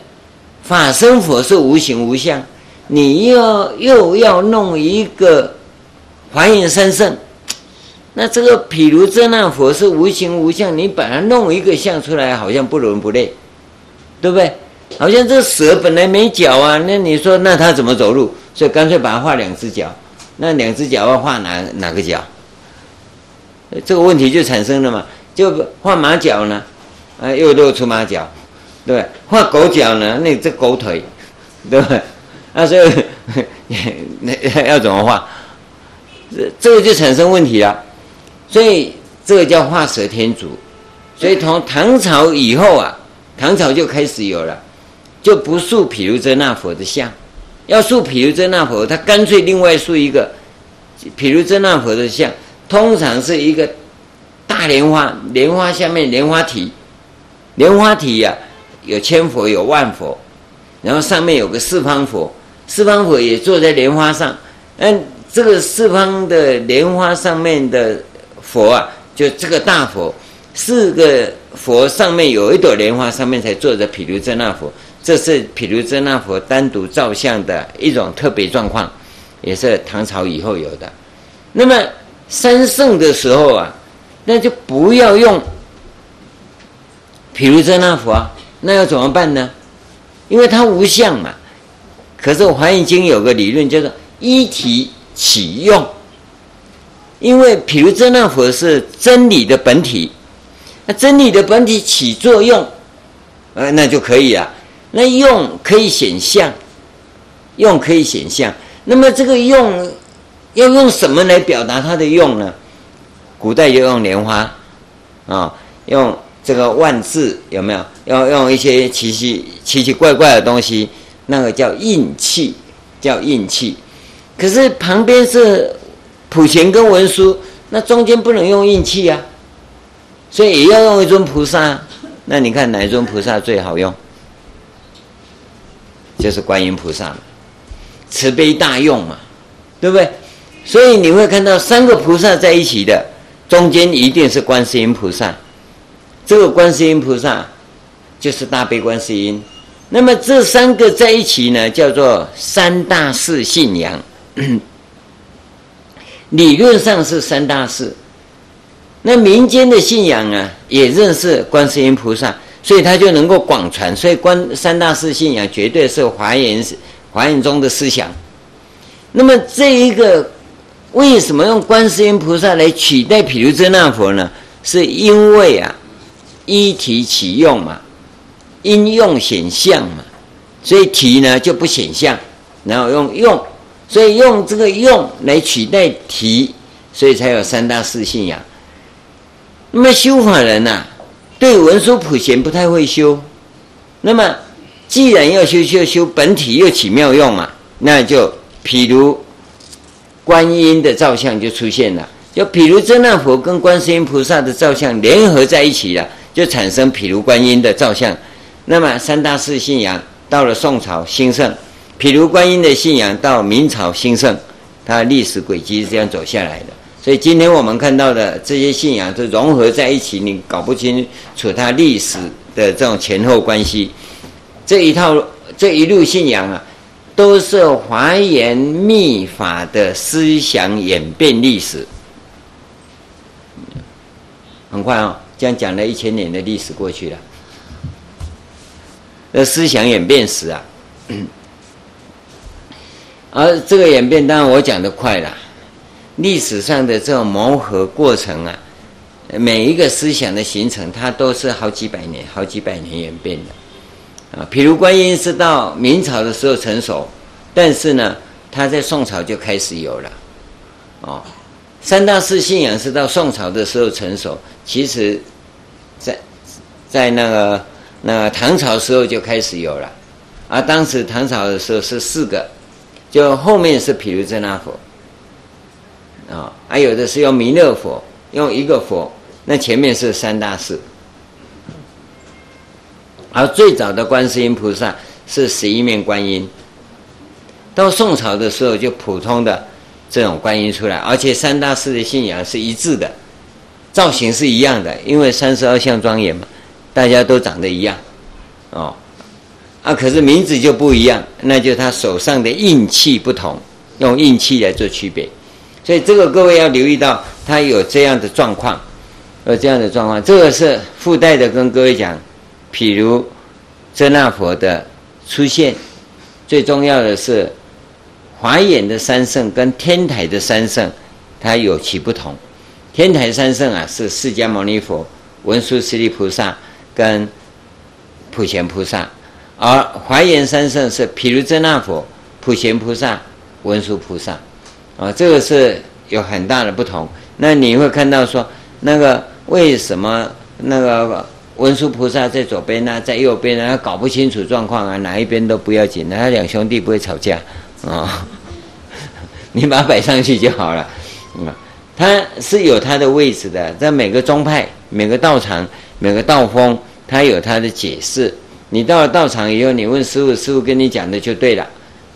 法身佛是无形无相，你要又要弄一个华严三圣。那这个毗卢遮那佛是无形无相，你把它弄一个像出来，好像不伦不类，对不对？好像这蛇本来没脚啊，那你说那它怎么走路？所以干脆把它画两只脚，那两只脚要画哪哪个脚？这个问题就产生了嘛？就画马脚呢，啊，又露出马脚，对对？画狗脚呢，那这狗腿，对不对？啊，所以 那要怎么画？这这个就产生问题了。所以这个叫画蛇添足。所以从唐朝以后啊，唐朝就开始有了，就不塑毗卢遮那佛的像，要塑毗卢遮那佛，他干脆另外塑一个毗卢遮那佛的像，通常是一个大莲花，莲花下面莲花体，莲花体呀、啊、有千佛有万佛，然后上面有个四方佛，四方佛也坐在莲花上，嗯，这个四方的莲花上面的。佛啊，就这个大佛，四个佛上面有一朵莲花，上面才坐着毗卢遮那佛。这是毗卢遮那佛单独造像的一种特别状况，也是唐朝以后有的。那么三圣的时候啊，那就不要用毗卢遮那佛啊，那要怎么办呢？因为它无相嘛。可是《华严经》有个理论叫做一体起用。因为毗卢遮那佛是真理的本体，那真理的本体起作用，呃，那就可以啊。那用可以显象，用可以显象。那么这个用要用什么来表达它的用呢？古代就用莲花，啊、用这个万字有没有？要用一些奇奇奇奇怪怪的东西，那个叫印气，叫印气。可是旁边是。普贤跟文殊，那中间不能用印器啊，所以也要用一尊菩萨。那你看哪一尊菩萨最好用？就是观音菩萨嘛，慈悲大用嘛，对不对？所以你会看到三个菩萨在一起的，中间一定是观世音菩萨。这个观世音菩萨就是大悲观世音。那么这三个在一起呢，叫做三大士信仰。理论上是三大士，那民间的信仰啊，也认识观世音菩萨，所以他就能够广传。所以观三大士信仰绝对是华严华严宗的思想。那么这一个为什么用观世音菩萨来取代毗卢遮那佛呢？是因为啊，依体起用嘛，因用显相嘛，所以体呢就不显相，然后用用。所以用这个用来取代提，所以才有三大四信仰。那么修法人呐、对文殊普贤不太会修。那么既然要修，就修本体又起妙用嘛，那就譬如观音的造像就出现了，就毗卢遮那佛跟观世音菩萨的造像联合在一起了，就产生毗卢观音的造像。那么三大四信仰到了宋朝兴盛。比如观音的信仰到明朝兴盛，它历史轨迹是这样走下来的。所以今天我们看到的这些信仰都融合在一起，你搞不清楚它历史的这种前后关系。这一套这一路信仰啊，都是华严密法的思想演变历史。很快、哦，这样讲了一千年的历史过去了。那思想演变史啊。而这个演变，当然我讲的快了。历史上的这种磨合过程啊，每一个思想的形成，它都是好几百年、好几百年演变的。啊，譬如观音是到明朝的时候成熟，但是呢，它在宋朝就开始有了。哦，三大四信仰是到宋朝的时候成熟，其实在，在那个那唐朝时候就开始有了。而当时唐朝的时候是四个。就后面是毗卢遮那佛，啊，还有的是用弥勒佛，用一个佛，那前面是三大士，而最早的观世音菩萨是十一面观音，到宋朝的时候就普通的这种观音出来，而且三大士的信仰是一致的，造型是一样的，因为三十二相庄严嘛，大家都长得一样，哦。啊，可是名字就不一样，那就他手上的印器不同，用印器来做区别。所以这个各位要留意到，他有这样的状况，有这样的状况。这个是附带的跟各位讲，譬如遮那佛的出现，最重要的是华严的三圣跟天台的三圣，它有其不同。天台三圣啊，是释迦牟尼佛、文殊师利菩萨跟普贤菩萨，而华严三圣是譬如遮那佛、普贤菩萨、文殊菩萨，啊，这个是有很大的不同。那你会看到说，那个为什么那个文殊菩萨在左边呢，在右边呢？他搞不清楚状况啊，哪一边都不要紧，他两兄弟不会吵架啊，你把它摆上去就好了，嗯。它是有它的位置的，在每个宗派、每个道场、每个道风，它有它的解释。你到了道场以后，你问师傅，师傅跟你讲的就对了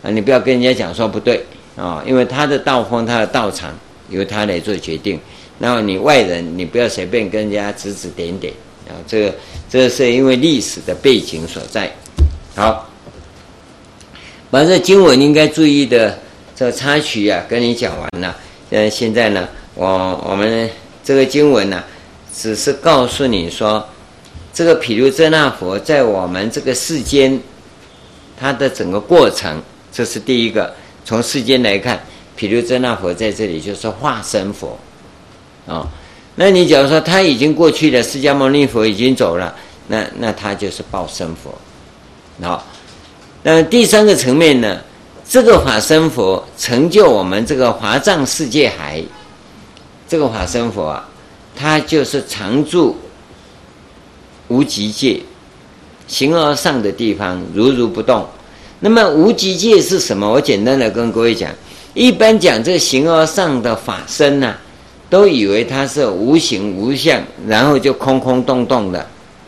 啊！你不要跟人家讲说不对啊，因为他的道风、他的道场由他来做决定。然后你外人，你不要随便跟人家指指点点啊！这个，这是因为历史的背景所在。好，把这经文应该注意的这个插曲啊，跟你讲完了。呃，现在呢？我我们这个经文呢、只是告诉你说，这个毗卢遮那佛在我们这个世间，它的整个过程，这是第一个。从世间来看，毗卢遮那佛在这里就是化身佛，啊、哦，那你假如说他已经过去了，释迦牟尼佛已经走了，那那他就是报身佛，好、哦，那第三个层面呢，这个法身佛成就我们这个华藏世界海。这个法身佛啊，他就是常住无极界，形而上的地方，如如不动。那么无极界是什么？我简单的跟各位讲，一般讲这形而上的法身呢、都以为它是无形无相，然后就空空洞洞的，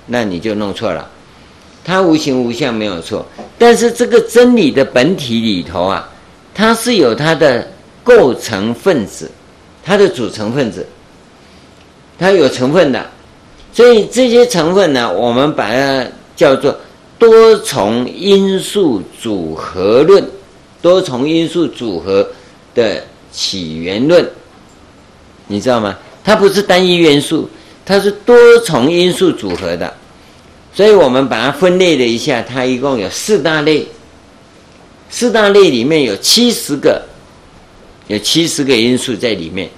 那你就弄错了。它无形无相没有错，但是这个真理的本体里头啊，它是有它的构成分子。它的组成分子，它有成分的，所以这些成分呢，我们把它叫做多重因素组合论，多重因素组合的起源论，你知道吗？它不是单一元素，它是多重因素组合的，所以我们把它分类了一下，它一共有四大类，四大类里面有七十个，有七十个因素在里面。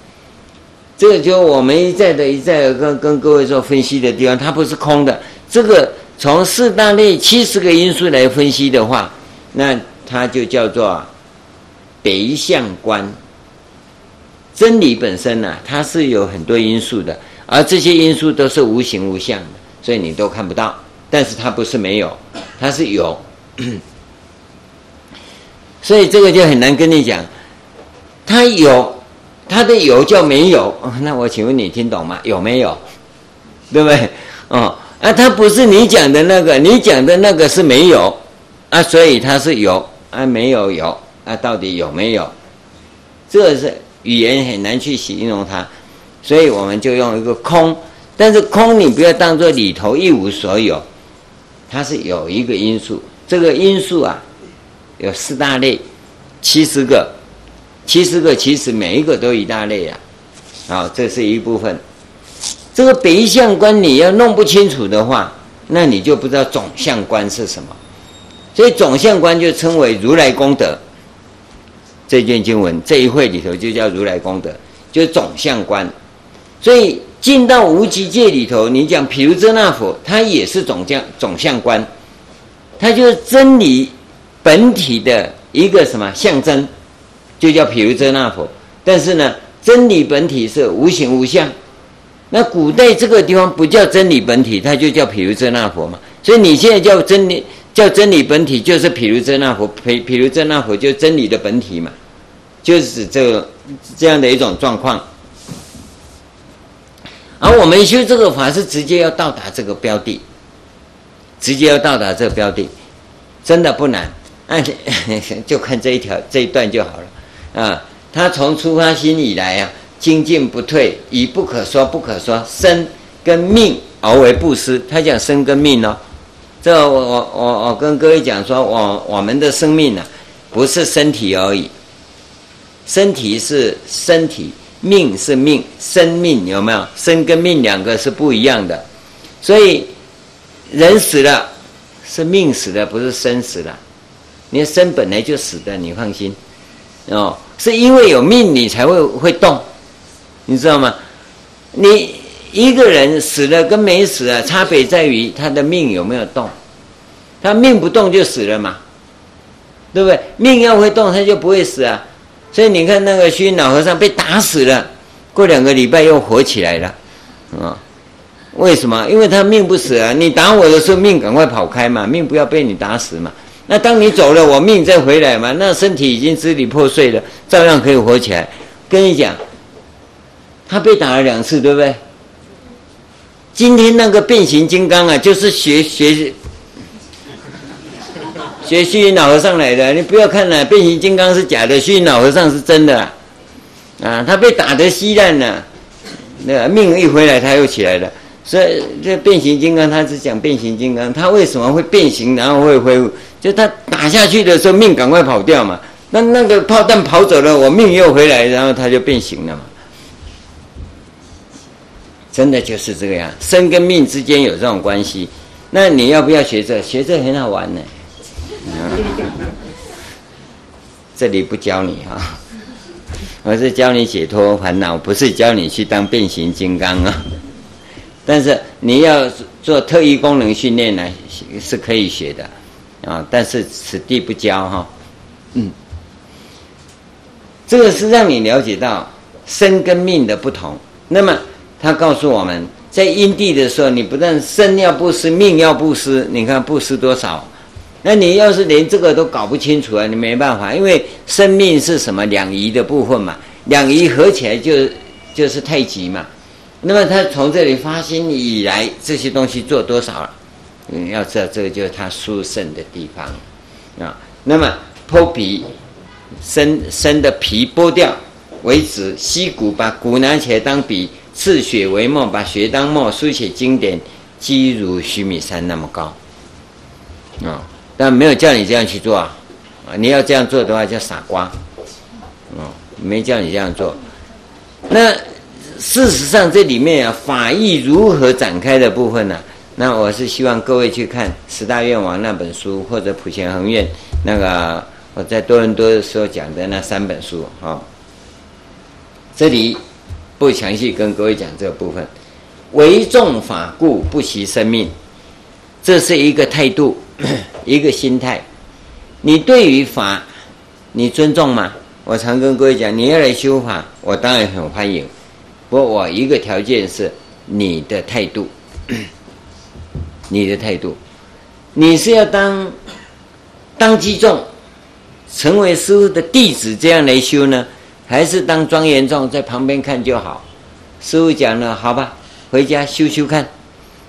这个就我们一再的、一再的跟跟各位做分析的地方，它不是空的。这个从四大类七十个因素来分析的话，那它就叫做别相观。真理本身呢、它是有很多因素的，而这些因素都是无形无相的，所以你都看不到。但是它不是没有，它是有。所以这个就很难跟你讲，它有。它的有叫没有，那我请问你听懂吗？有没有？对不对？哦，啊，它不是你讲的那个，你讲的那个是没有，啊，所以它是有，啊，没有有，啊，到底有没有？这是语言很难去形容它，所以我们就用一个空，但是空你不要当做里头一无所有，它是有一个因素，这个因素啊，有四大类，七十个。七十个，其实每一个都一大类啊，好，这是一部分。这个别相观你要弄不清楚的话，那你就不知道总相观是什么。所以总相观就称为如来功德。这卷经文这一会里头就叫如来功德，就是总相观。所以进到无极界里头，你讲譬如遮那佛，它也是总相总相观，它就是真理本体的一个什么象征。就叫毗卢遮那佛，但是呢，真理本体是无形无相。那古代这个地方不叫真理本体，它就叫毗卢遮那佛嘛。所以你现在叫真理，叫真理本体，就是毗卢遮那佛。毗毗卢遮那佛就是真理的本体嘛，就是指这个这样的一种状况。而我们修这个法是直接要到达这个标的，直接要到达这个标的，真的不难，按 就看这一条这一段就好了。啊，他从出发心以来啊，精进不退，以不可说不可说生跟命而为布施。他讲生跟命哦，这我我我我跟各位讲说，我我们的生命呢、啊，不是身体而已，身体是身体，命是命，生命有没有？生跟命两个是不一样的，所以人死了是命死了，不是生死了。你的生本来就死的，你放心哦，是因为有命你才会会动，你知道吗？你一个人死了跟没死啊，差别在于他的命有没有动，他命不动就死了嘛。对不对？命要会动，他就不会死啊。所以你看那个虚云老和尚被打死了，过两个礼拜又活起来了，啊？为什么？因为他命不死啊。你打我的时候，命赶快跑开嘛，命不要被你打死嘛。那当你走了，我命再回来嘛，那身体已经支离破碎了，照样可以活起来。跟你讲，他被打了两次，对不对？今天那个变形金刚啊，就是学学。学虚云老和尚来的，你不要看了，变形金刚是假的，虚云老和尚是真的啊！他被打得稀烂了，那命一回来他又起来了。所以这变形金刚，他是讲变形金刚，他为什么会变形，然后会恢复？就他打下去的时候，命赶快跑掉嘛。那那个炮弹跑走了，我命又回来，然后他就变形了嘛。真的就是这个样，生跟命之间有这种关系。那你要不要学这？学这很好玩呢。这里不教你啊，我是教你解脱烦恼，不是教你去当变形金刚啊。但是你要做特异功能训练呢，是可以学的啊。但是此地不教哈。嗯，这个是让你了解到生跟命的不同。那么他告诉我们在因地的时候，你不但生要布施，命要布施，你看布施多少？那你要是连这个都搞不清楚啊，你没办法，因为生命是什么两仪的部分嘛，两仪合起来就就是太极嘛。那么他从这里发心以来，这些东西做多少了？嗯，要知道这个就是他殊胜的地方啊。那么剖皮，生生的皮剥掉为止，吸骨把骨拿起来当笔，刺血为墨，把血当墨，书写经典，积如须弥山那么高啊。但没有叫你这样去做啊！啊，你要这样做的话叫傻瓜，哦，没叫你这样做。那事实上这里面啊，法义如何展开的部分呢、那我是希望各位去看十大愿王那本书，或者普贤恒愿那个我在多伦多的时候讲的那三本书啊、哦。这里不详细跟各位讲这个部分。为重法故不惜生命，这是一个态度。一个心态，你对于法，你尊重吗？我常跟各位讲，你要来修法，我当然很欢迎。不过我一个条件是你的态度，你的态度，你是要当当机众，成为师父的弟子这样来修呢，还是当庄严众在旁边看就好？师父讲了，好吧，回家修修看。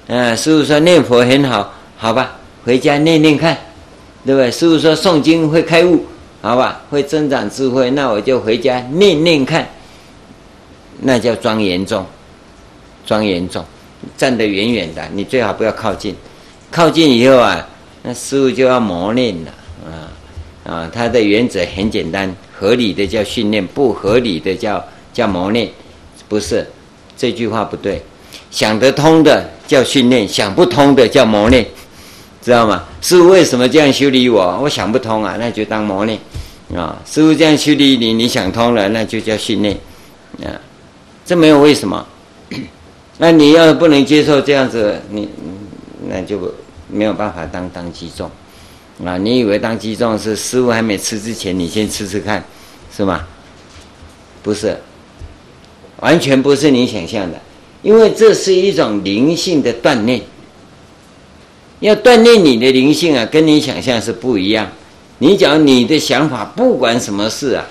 啊，师父说念佛很好，好吧。回家念念看，对不对？师父说诵经会开悟，好吧，会增长智慧。那我就回家念念看，那叫庄严众。庄严众站得远远的，你最好不要靠近。靠近以后啊，那师傅就要磨练了啊啊！它的原则很简单，合理的叫训练，不合理的叫叫磨练。不是这句话不对，想得通的叫训练，想不通的叫磨练。知道吗？师傅为什么这样修理我？我想不通啊，那就当磨练啊。师傅这样修理你，你想通了，那就叫训练啊。这没有为什么。那你要不能接受这样子，你那就没有办法当当机众啊。你以为当机众是师父还没吃之前，你先吃吃看，是吗？不是，完全不是你想象的，因为这是一种灵性的锻炼。要锻炼你的灵性啊，跟你想象是不一样。你讲你的想法，不管什么事啊，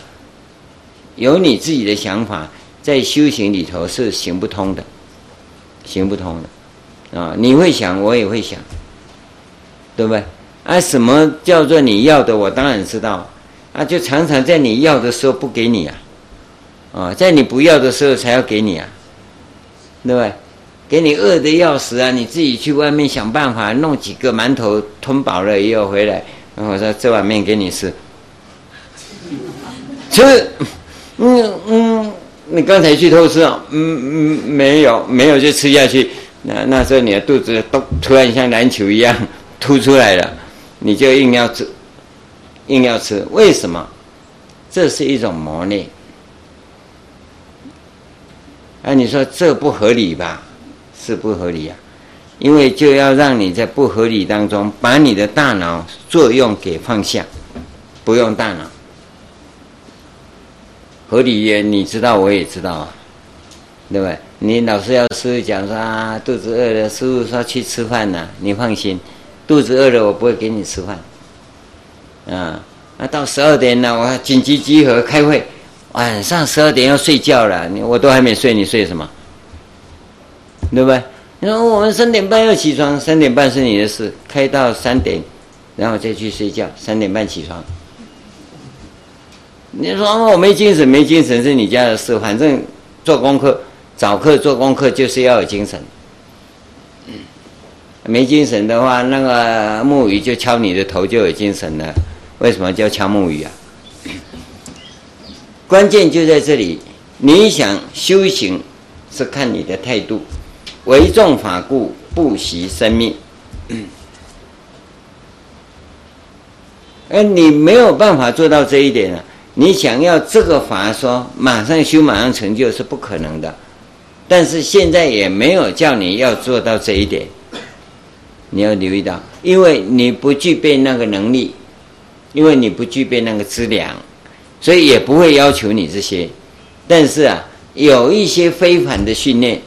有你自己的想法，在修行里头是行不通的，行不通的啊！你会想，我也会想，对不对？啊，什么叫做你要的？我当然知道啊，就常常在你要的时候不给你啊，啊，在你不要的时候才要给你啊，对不对？给你饿的要死啊！你自己去外面想办法弄几个馒头吞饱了以后回来，然后我说这碗面给你吃，吃，嗯嗯，你刚才去偷吃啊？嗯嗯，没有没有就吃下去。那那时候你的肚子都突然像篮球一样 凸出来了，你就硬要吃，硬要吃，为什么？这是一种磨练。啊，你说这不合理吧？是不合理啊，因为就要让你在不合理当中把你的大脑作用给放下，不用大脑。合理也你知道，我也知道啊，对不对？你老是要师傅讲说啊，肚子饿了，师傅说去吃饭呢，你放心，肚子饿了我不会给你吃饭。啊，那到十二点了，我紧急集合开会。晚上十二点要睡觉了，你我都还没睡，你睡什么？对不对？你说我们三点半要起床，三点半是你的事，开到三点，然后再去睡觉，三点半起床。你说我没精神，没精神是你家的事，反正做功课、早课做功课就是要有精神。没精神的话，那个木鱼就敲你的头就有精神了。为什么叫敲木鱼啊？关键就在这里，你想修行，是看你的态度。为众法故，不惜生命。而你没有办法做到这一点啊！你想要这个法说马上修马上成就是不可能的。但是现在也没有叫你要做到这一点，你要留意到，因为你不具备那个能力，因为你不具备那个资粮。所以也不会要求你这些，但是啊，有一些非凡的训练，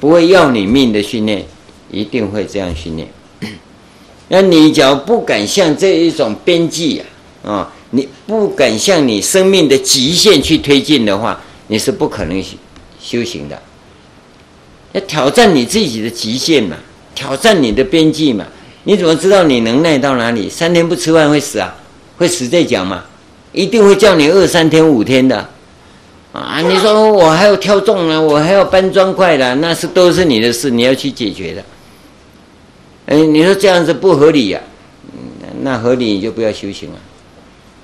不会要你命的训练，一定会这样训练。那你只要不敢向这一种边际啊，啊，你不敢向你生命的极限去推进的话，你是不可能修行的。要挑战你自己的极限嘛，挑战你的边际嘛。你怎么知道你能耐到哪里？三天不吃饭会死啊？会死在讲嘛？一定会叫你饿三天五天的，啊！你说我还要挑重呢，我还要搬砖块的，那是都是你的事，你要去解决的。哎，你说这样子不合理呀？那合理你就不要修行了。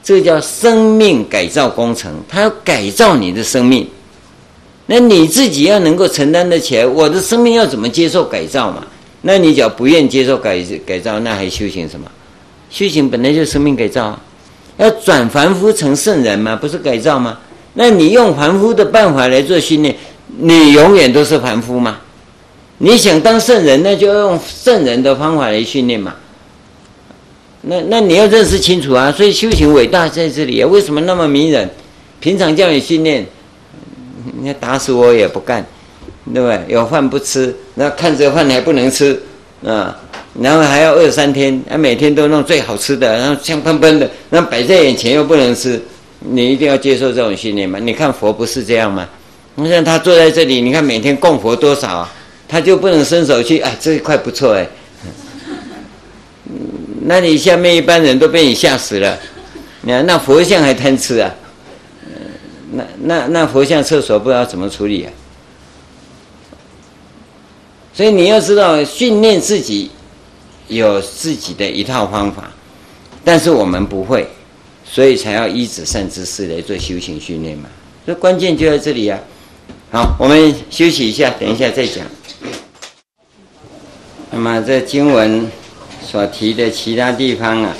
这叫生命改造工程，它要改造你的生命，那你自己要能够承担得起来。我的生命要怎么接受改造嘛？那你只要不愿接受改改造，那还修行什么？修行本来就是生命改造。要转凡夫成圣人嘛？不是改造吗？那你用凡夫的办法来做训练，你永远都是凡夫吗？你想当圣人，那就用圣人的方法来训练嘛。那那你要认识清楚啊！所以修行伟大在这里啊！为什么那么迷人？平常叫你训练，你打死我也不干，对不对？有饭不吃，那看着饭还不能吃啊！然后还要饿三天，啊，每天都弄最好吃的，然后香喷喷的，那摆在眼前又不能吃，你一定要接受这种训练吗？你看佛不是这样吗？你像他坐在这里，你看每天供佛多少啊，他就不能伸手去，哎，这一块不错哎，那你下面一般人都被你吓死了，你看那佛像还贪吃啊，那那那佛像厕所不知道怎么处理啊，所以你要知道训练自己。有自己的一套方法，但是我们不会，所以才要依止善知识来做修行训练嘛。所以关键就在这里啊。好，我们休息一下，等一下再讲。那么这经文所提的其他地方啊，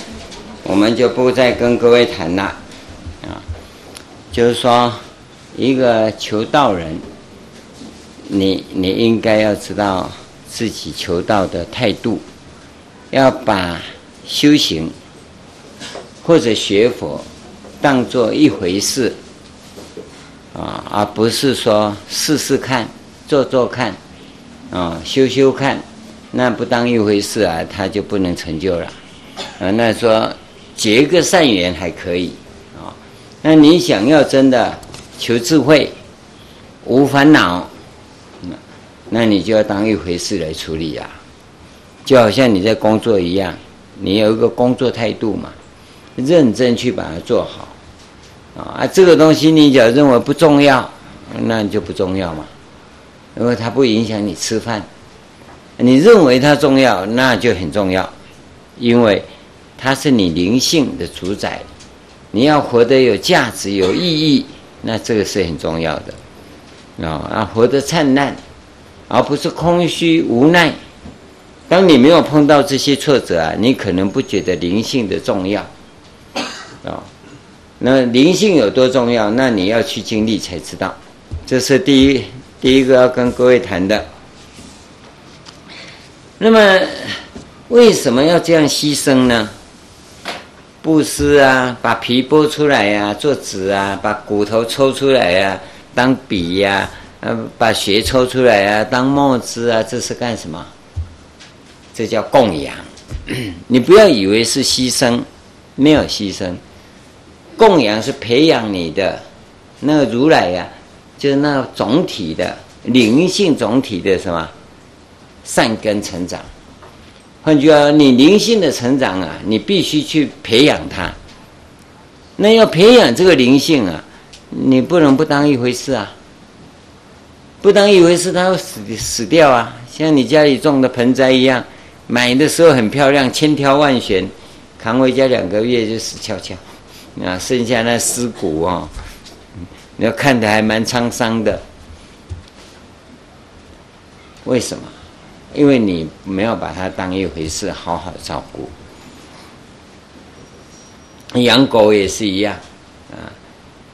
我们就不再跟各位谈了啊。就是说，一个求道人，你你应该要知道自己求道的态度。要把修行或者学佛当做一回事啊，而不是说试试看、做做看啊、修修看，那不当一回事啊，他就不能成就了啊。那说结个善缘还可以啊，那你想要真的求智慧、无烦恼，那那你就要当一回事来处理呀。就好像你在工作一样，你有一个工作态度嘛，认真去把它做好，啊，这个东西你只要认为不重要，那就不重要嘛，因为它不影响你吃饭。你认为它重要，那就很重要，因为它是你灵性的主宰。你要活得有价值、有意义，那这个是很重要的啊啊，活得灿烂，而不是空虚无奈。当你没有碰到这些挫折啊，你可能不觉得灵性的重要啊。那灵性有多重要？那你要去经历才知道。这是第一第一个要跟各位谈的。那么为什么要这样牺牲呢？布施啊，把皮剥出来呀、啊，做纸啊，把骨头抽出来呀、啊，当笔呀、啊，呃，把血抽出来呀、啊，当墨汁啊，这是干什么？这叫供养。你不要以为是牺牲，没有牺牲。供养是培养你的那个如来呀、啊，就是那个总体的灵性总体的什么善根成长。换句话，你灵性的成长啊，你必须去培养它。那要培养这个灵性啊，你不能不当一回事啊。不当一回事，它会死死掉啊。像你家里种的盆栽一样，买的时候很漂亮，千挑万选，扛回家两个月就死翘翘。啊，剩下那尸骨哦，你要看的还蛮沧桑的。为什么？因为你没有把它当一回事，好好照顾。养狗也是一样，啊，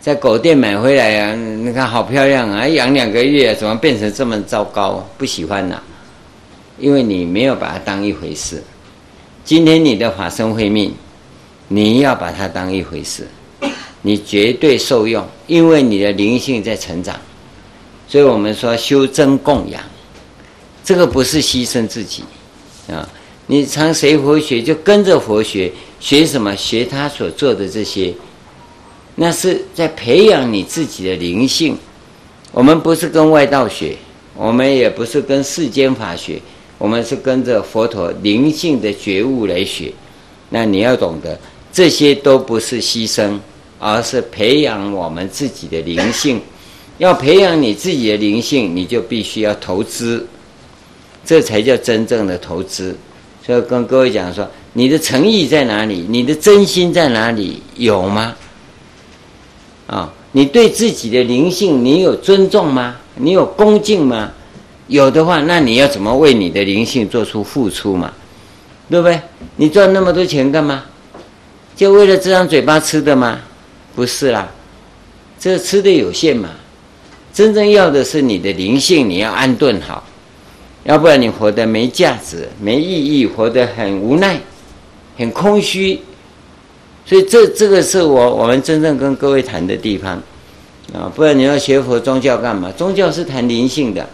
在狗店买回来啊，你看好漂亮啊，养两个月怎么变成这么糟糕？不喜欢了、因为你没有把它当一回事。今天你的法身慧命。你要把它当一回事，你绝对受用，因为你的灵性在成长，所以我们说修真供养，这个不是牺牲自己啊！你常随佛学，就跟着佛学，学什么？学他所做的这些，那是在培养你自己的灵性。我们不是跟外道学，我们也不是跟世间法学，我们是跟着佛陀灵性的觉悟来学。那你要懂得。这些都不是牺牲，而是培养我们自己的灵性。要培养你自己的灵性，你就必须要投资，这才叫真正的投资。所以跟各位讲说，你的诚意在哪里？你的真心在哪里？有吗？啊，你对自己的灵性，你有尊重吗？你有恭敬吗？有的话，那你要怎么为你的灵性做出付出嘛？对不对？你赚那么多钱干嘛？就为了这张嘴巴吃的吗？不是啦，这吃的有限嘛。真正要的是你的灵性，你要安顿好，要不然你活得没价值、没意义，活得很无奈、很空虚。所以这这个是我我们真正跟各位谈的地方啊。不然你要学佛宗教干嘛？宗教是谈灵性的，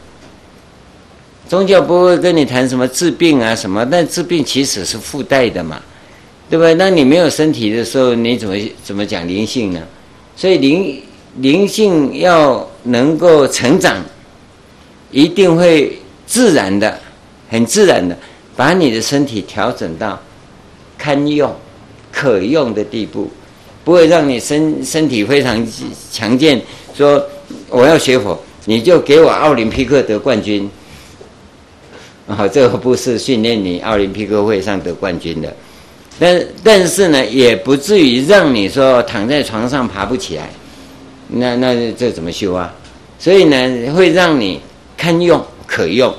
宗教不会跟你谈什么治病啊什么，但治病其实是附带的嘛。对不对？那你没有身体的时候，你怎么怎么讲灵性呢？所以灵灵性要能够成长，一定会自然的、很自然的把你的身体调整到堪用、可用的地步，不会让你身身体非常强健。说我要学佛，你就给我奥林匹克得冠军。啊，这个不是训练你奥林匹克会上得冠军的。但但是呢，也不至于让你说躺在床上爬不起来，那那这怎么修啊？所以呢，会让你堪用可用。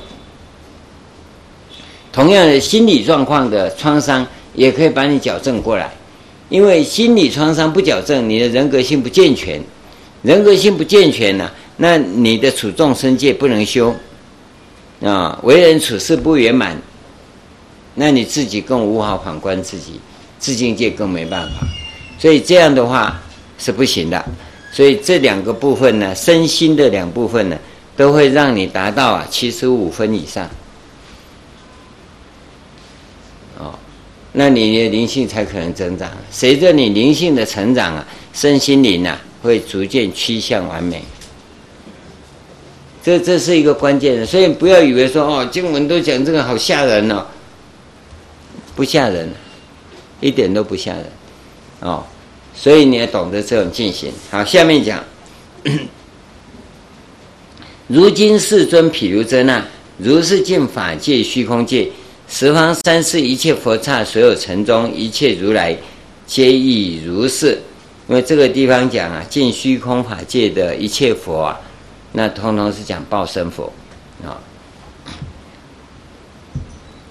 同样的心理状况的创伤，也可以把你矫正过来。因为心理创伤不矫正，你的人格性不健全，人格性不健全呢、那你的处众生界不能修啊，为人处事不圆满。那你自己更无法反观自己，自境界更没办法，所以这样的话是不行的。所以这两个部分呢，身心的两部分呢，都会让你达到啊七十五分以上。哦，那你的灵性才可能增长。随着你灵性的成长啊，身心灵啊会逐渐趋向完美。这这是一个关键的，所以不要以为说哦，经文都讲这个好吓人哦。不吓人，一点都不吓人，哦，所以你要懂得这种进行。好，下面讲，如今世尊譬如真那，如是尽法界虚空界，十方三世一切佛刹所有尘中一切如来，皆亦如是。因为这个地方讲啊，尽虚空法界的一切佛啊，那通通是讲报身佛啊。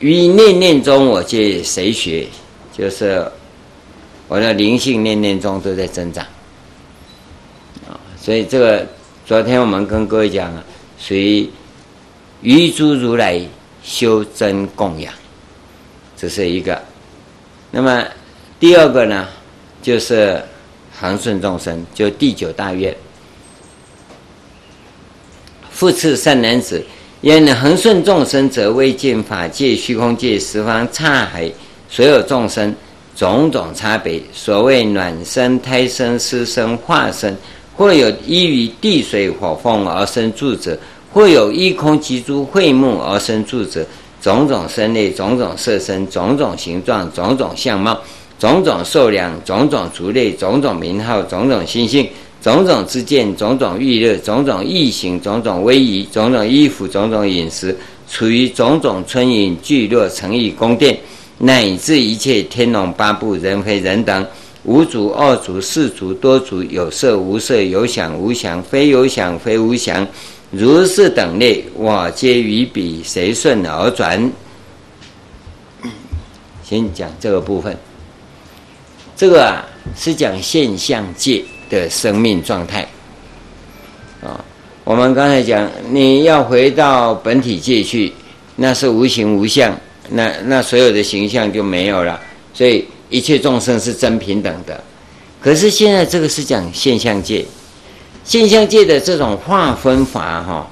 于念念中，我借谁学？就是我的灵性念念中都在增长啊。所以这个昨天我们跟各位讲啊，属于诸如来修真供养，这是一个。那么第二个呢，就是。恒顺众生，就第九大愿。复次善男子，愿恒顺众生，则为见法界、虚空界十方刹海所有众生种种差别。所谓卵生、胎生、湿生、化生，或有依于地水火风而生住者，或有依空即诸会目而生住者，种种身类、种种色身、种种形状、种种相貌。种种寿量，种种族类，种种名号，种种心性，种种之见，种种欲乐，种种意行，种种威仪，种种衣服，种种饮食，处于种种村营聚落城邑宫殿，乃至一切天龙八部人非人等，无主二主四主多主，有色无色，有想无想，非有想非无想，如是等类，我皆于彼随顺而转。先讲这个部分。这个啊是讲现象界的生命状态啊。我们刚才讲，你要回到本体界去，那是无形无相，那那所有的形象就没有了。所以一切众生是真平等的。可是现在这个是讲现象界，现象界的这种划分法哈，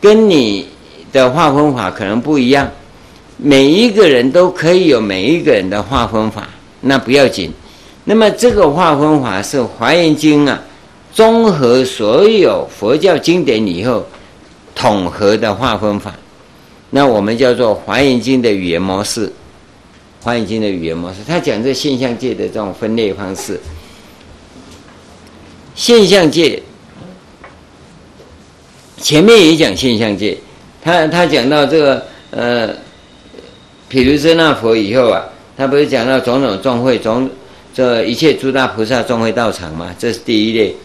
跟你的划分法可能不一样。每一个人都可以有每一个人的划分法，那不要紧。那么这个划分法是《华严经》啊，综合所有佛教经典以后统合的划分法。那我们叫做《华严经》的语言模式，《华严经》的语言模式，他讲这现象界的这种分类方式。现象界前面也讲现象界，他他讲到这个呃，毗卢遮那佛以后啊，他不是讲到种种众会种。这一切诸大菩萨众会道场嘛，这是第一类。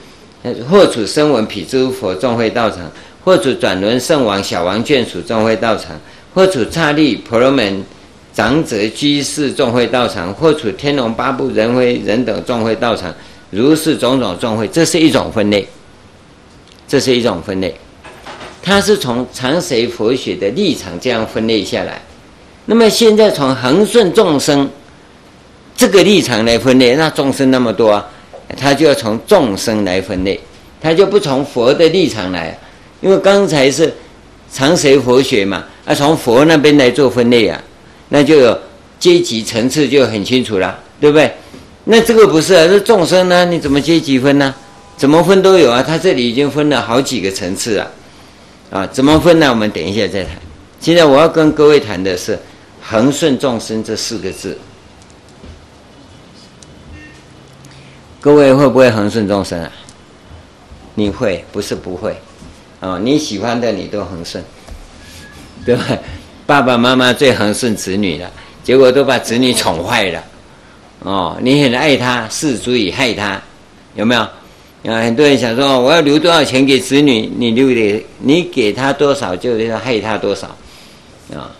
或处声闻毗诸佛众会道场，或处转轮圣王小王眷属众会道场，或处刹利婆罗门长者居士众会道场，或处天龙八部人非人等众会道场，如是种种众会，这是一种分类。这是一种分类，它是从长随佛学的立场这样分类下来。那么现在从恒顺众生。这个立场来分类，那众生那么多啊，他就要从众生来分类，他就不从佛的立场来，因为刚才是长随佛学嘛，啊，从佛那边来做分类啊，那就有阶级层次就很清楚了，对不对？那这个不是啊，这众生呢，你怎么阶级分呢？怎么分都有啊，他这里已经分了好几个层次了，啊，怎么分呢？我们等一下再谈。现在我要跟各位谈的是恒顺众生这四个字。各位会不会恒顺众生啊？你会，不是不会，哦，你喜欢的你都恒顺，对吧？爸爸妈妈最恒顺子女了，结果都把子女宠坏了，哦，你很爱他，是足以害他，有没有？啊，很多人想说，我要留多少钱给子女，你留给，你给他多少，就是要害他多少，啊，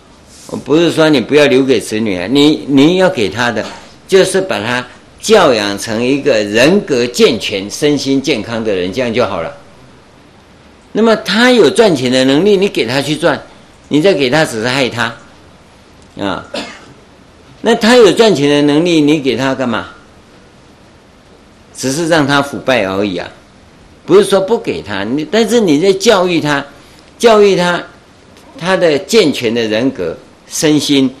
我不是说你不要留给子女啊，你你要给他的，就是把他。教养成一个人格健全、身心健康的人，这样就好了。那么他有赚钱的能力，你给他去赚，你再给他只是害他啊。那他有赚钱的能力，你给他干嘛？只是让他腐败而已啊，不是说不给他。你但是你在教育他，教育他他的健全的人格、身心，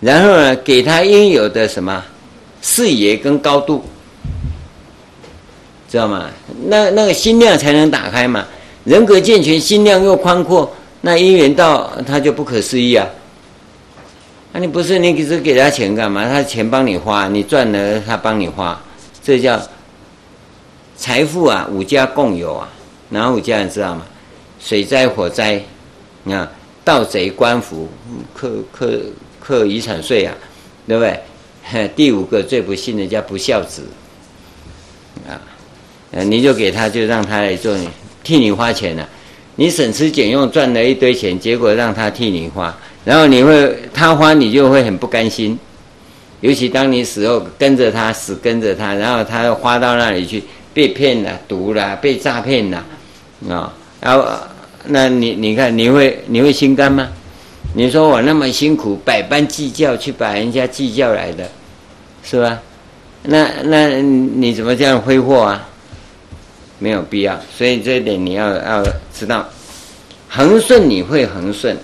然后呢，给他应有的什么？视野跟高度，知道吗？那那个心量才能打开嘛。人格健全，心量又宽阔，那因缘到他就不可思议啊。那、啊、你不是你给是给他钱干嘛？他钱帮你花，你赚了他帮你花，这叫财富啊，五家共有啊。哪五家你知道吗？水灾、火灾，你看盗贼、官府、克克克遗产税啊，对不对？第五个最不幸的叫不孝子，啊，呃，你就给他，就让他来做，替你花钱了。你省吃俭用赚了一堆钱，结果让他替你花，然后你会他花你就会很不甘心。尤其当你死后跟着他死跟着他，然后他又花到那里去被骗了、毒了、被诈骗了，啊，然后那你你看你会你会心甘吗？你说我那么辛苦百般计较去把人家计较来的，是吧？那那你怎么这样挥霍啊？没有必要，所以这一点你要要知道，恒顺你会恒顺，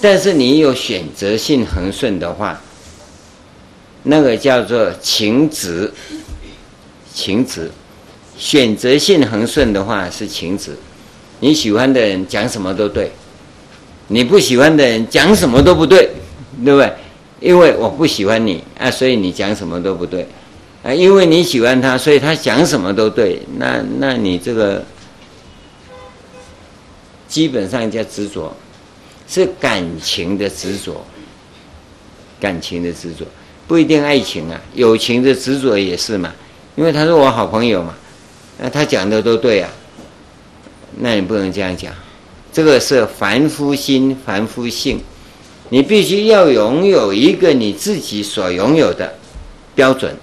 但是你有选择性恒顺的话，那个叫做情执，情执，选择性恒顺的话是情执，你喜欢的人讲什么都对，你不喜欢的人讲什么都不对，对不对？因为我不喜欢你啊，所以你讲什么都不对。啊，因为你喜欢他，所以他讲什么都对。那那你这个基本上叫执着，是感情的执着，感情的执着不一定爱情啊，友情的执着也是嘛。因为他是我好朋友嘛，那他讲的都对啊，那你不能这样讲。这个是凡夫心、凡夫性，你必须要拥有一个你自己所拥有的标准。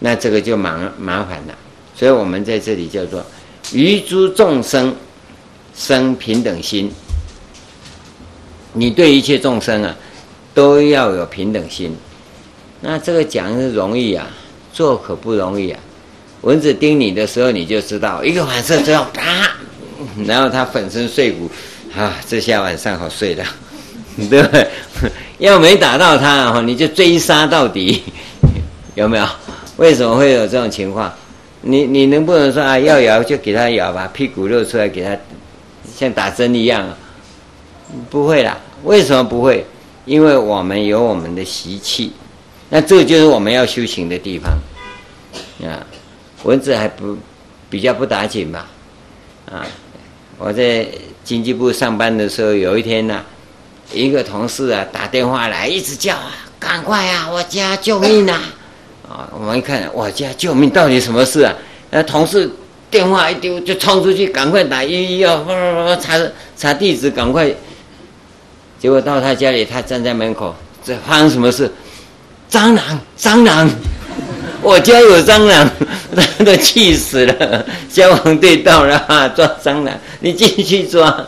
那这个就麻麻烦了，所以我们在这里叫做于诸众生生平等心。你对一切众生啊，都要有平等心。那这个讲是容易啊，做可不容易啊。蚊子叮你的时候，你就知道一个反射之后，啪，然后它粉身碎骨，啊，这下晚上好睡了，对不对？要没打到它，哈，你就追杀到底，有没有？为什么会有这种情况？你你能不能说啊，要咬就给他咬吧，屁股露出来给他，像打针一样？不会啦，为什么不会？因为我们有我们的习气，那这就是我们要修行的地方啊。蚊子还不比较不打紧吧？啊，我在经济部上班的时候，有一天呢、一个同事啊打电话来，一直叫啊，赶快啊，我家救命啊！啊，我们一看，我家救命，到底什么事啊？那同事电话一丢，就冲出去，赶快打一一二，查查地址，赶快。结果到他家里，他站在门口，这发生什么事？蟑螂，蟑螂！我家有蟑螂，他都气死了。消防队到了，抓蟑螂，你进去抓。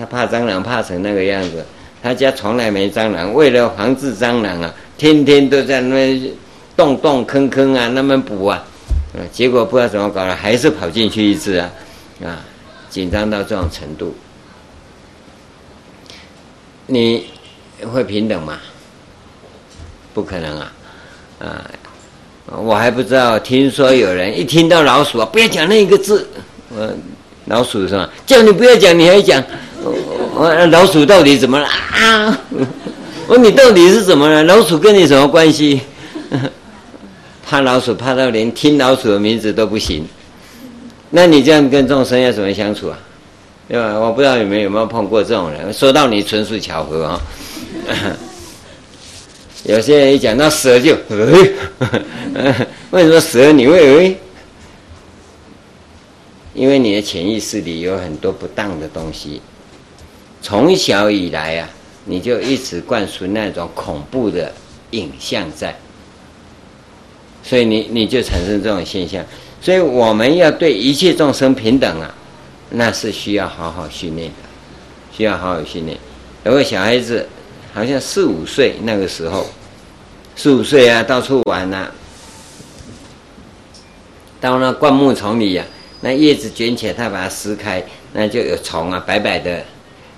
他怕蟑螂，怕成那个样子。他家从来没蟑螂，为了防治蟑螂啊。天天都在那边洞洞坑坑啊，那么补啊，结果不知道怎么搞了，还是跑进去一只啊，啊，紧张到这种程度，你会平等吗？不可能啊，啊，我还不知道，听说有人一听到老鼠啊，不要讲那一个字，我老鼠是吧？叫你不要讲，你还讲，我老鼠到底怎么了啊？我说你到底是怎么了？老鼠跟你什么关系？怕老鼠怕到连听老鼠的名字都不行，那你这样跟众生要怎么相处啊？对吧？我不知道你们有没有碰过这种人。说到你纯属巧合啊、有些人一讲到蛇就，为什么蛇你会诶？因为你的潜意识里有很多不当的东西，从小以来啊。你就一直灌输那种恐怖的影像在，所以你你就产生这种现象。所以我们要对一切众生平等啊，那是需要好好训练的，需要好好训练。有个小孩子，好像四五岁那个时候，四五岁啊，到处玩呐、啊，到那灌木丛里呀、啊，那叶子卷起来，他把它撕开，那就有虫啊，白白的。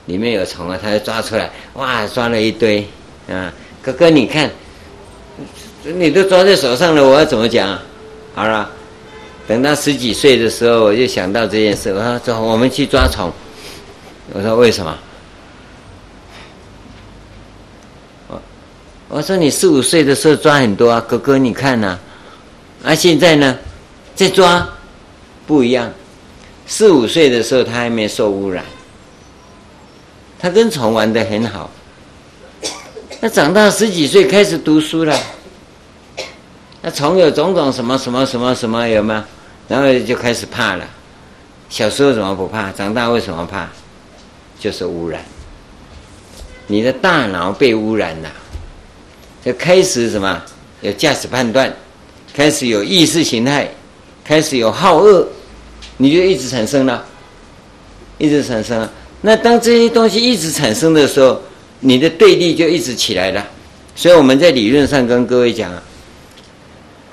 里面有虫啊，他就抓出来，哇，抓了一堆，啊，哥哥你看，你都抓在手上了，我要怎么讲？好了，等到十几岁的时候，我就想到这件事，我说走，我们去抓虫。我说为什么？我我说你四五岁的时候抓很多啊，哥哥你看呐、啊，现在呢，在抓，不一样，四五岁的时候他还没受污染。他跟虫玩得很好，他长大十几岁开始读书了，那虫有种种什么什么什么什么有没有？然后就开始怕了。小时候怎么不怕？长大为什么怕？就是污染。你的大脑被污染了，就开始什么？有价值判断，开始有意识形态，开始有好恶，你就一直产生了，一直产生了。那当这些东西一直产生的时候，你的对立就一直起来了。所以我们在理论上跟各位讲，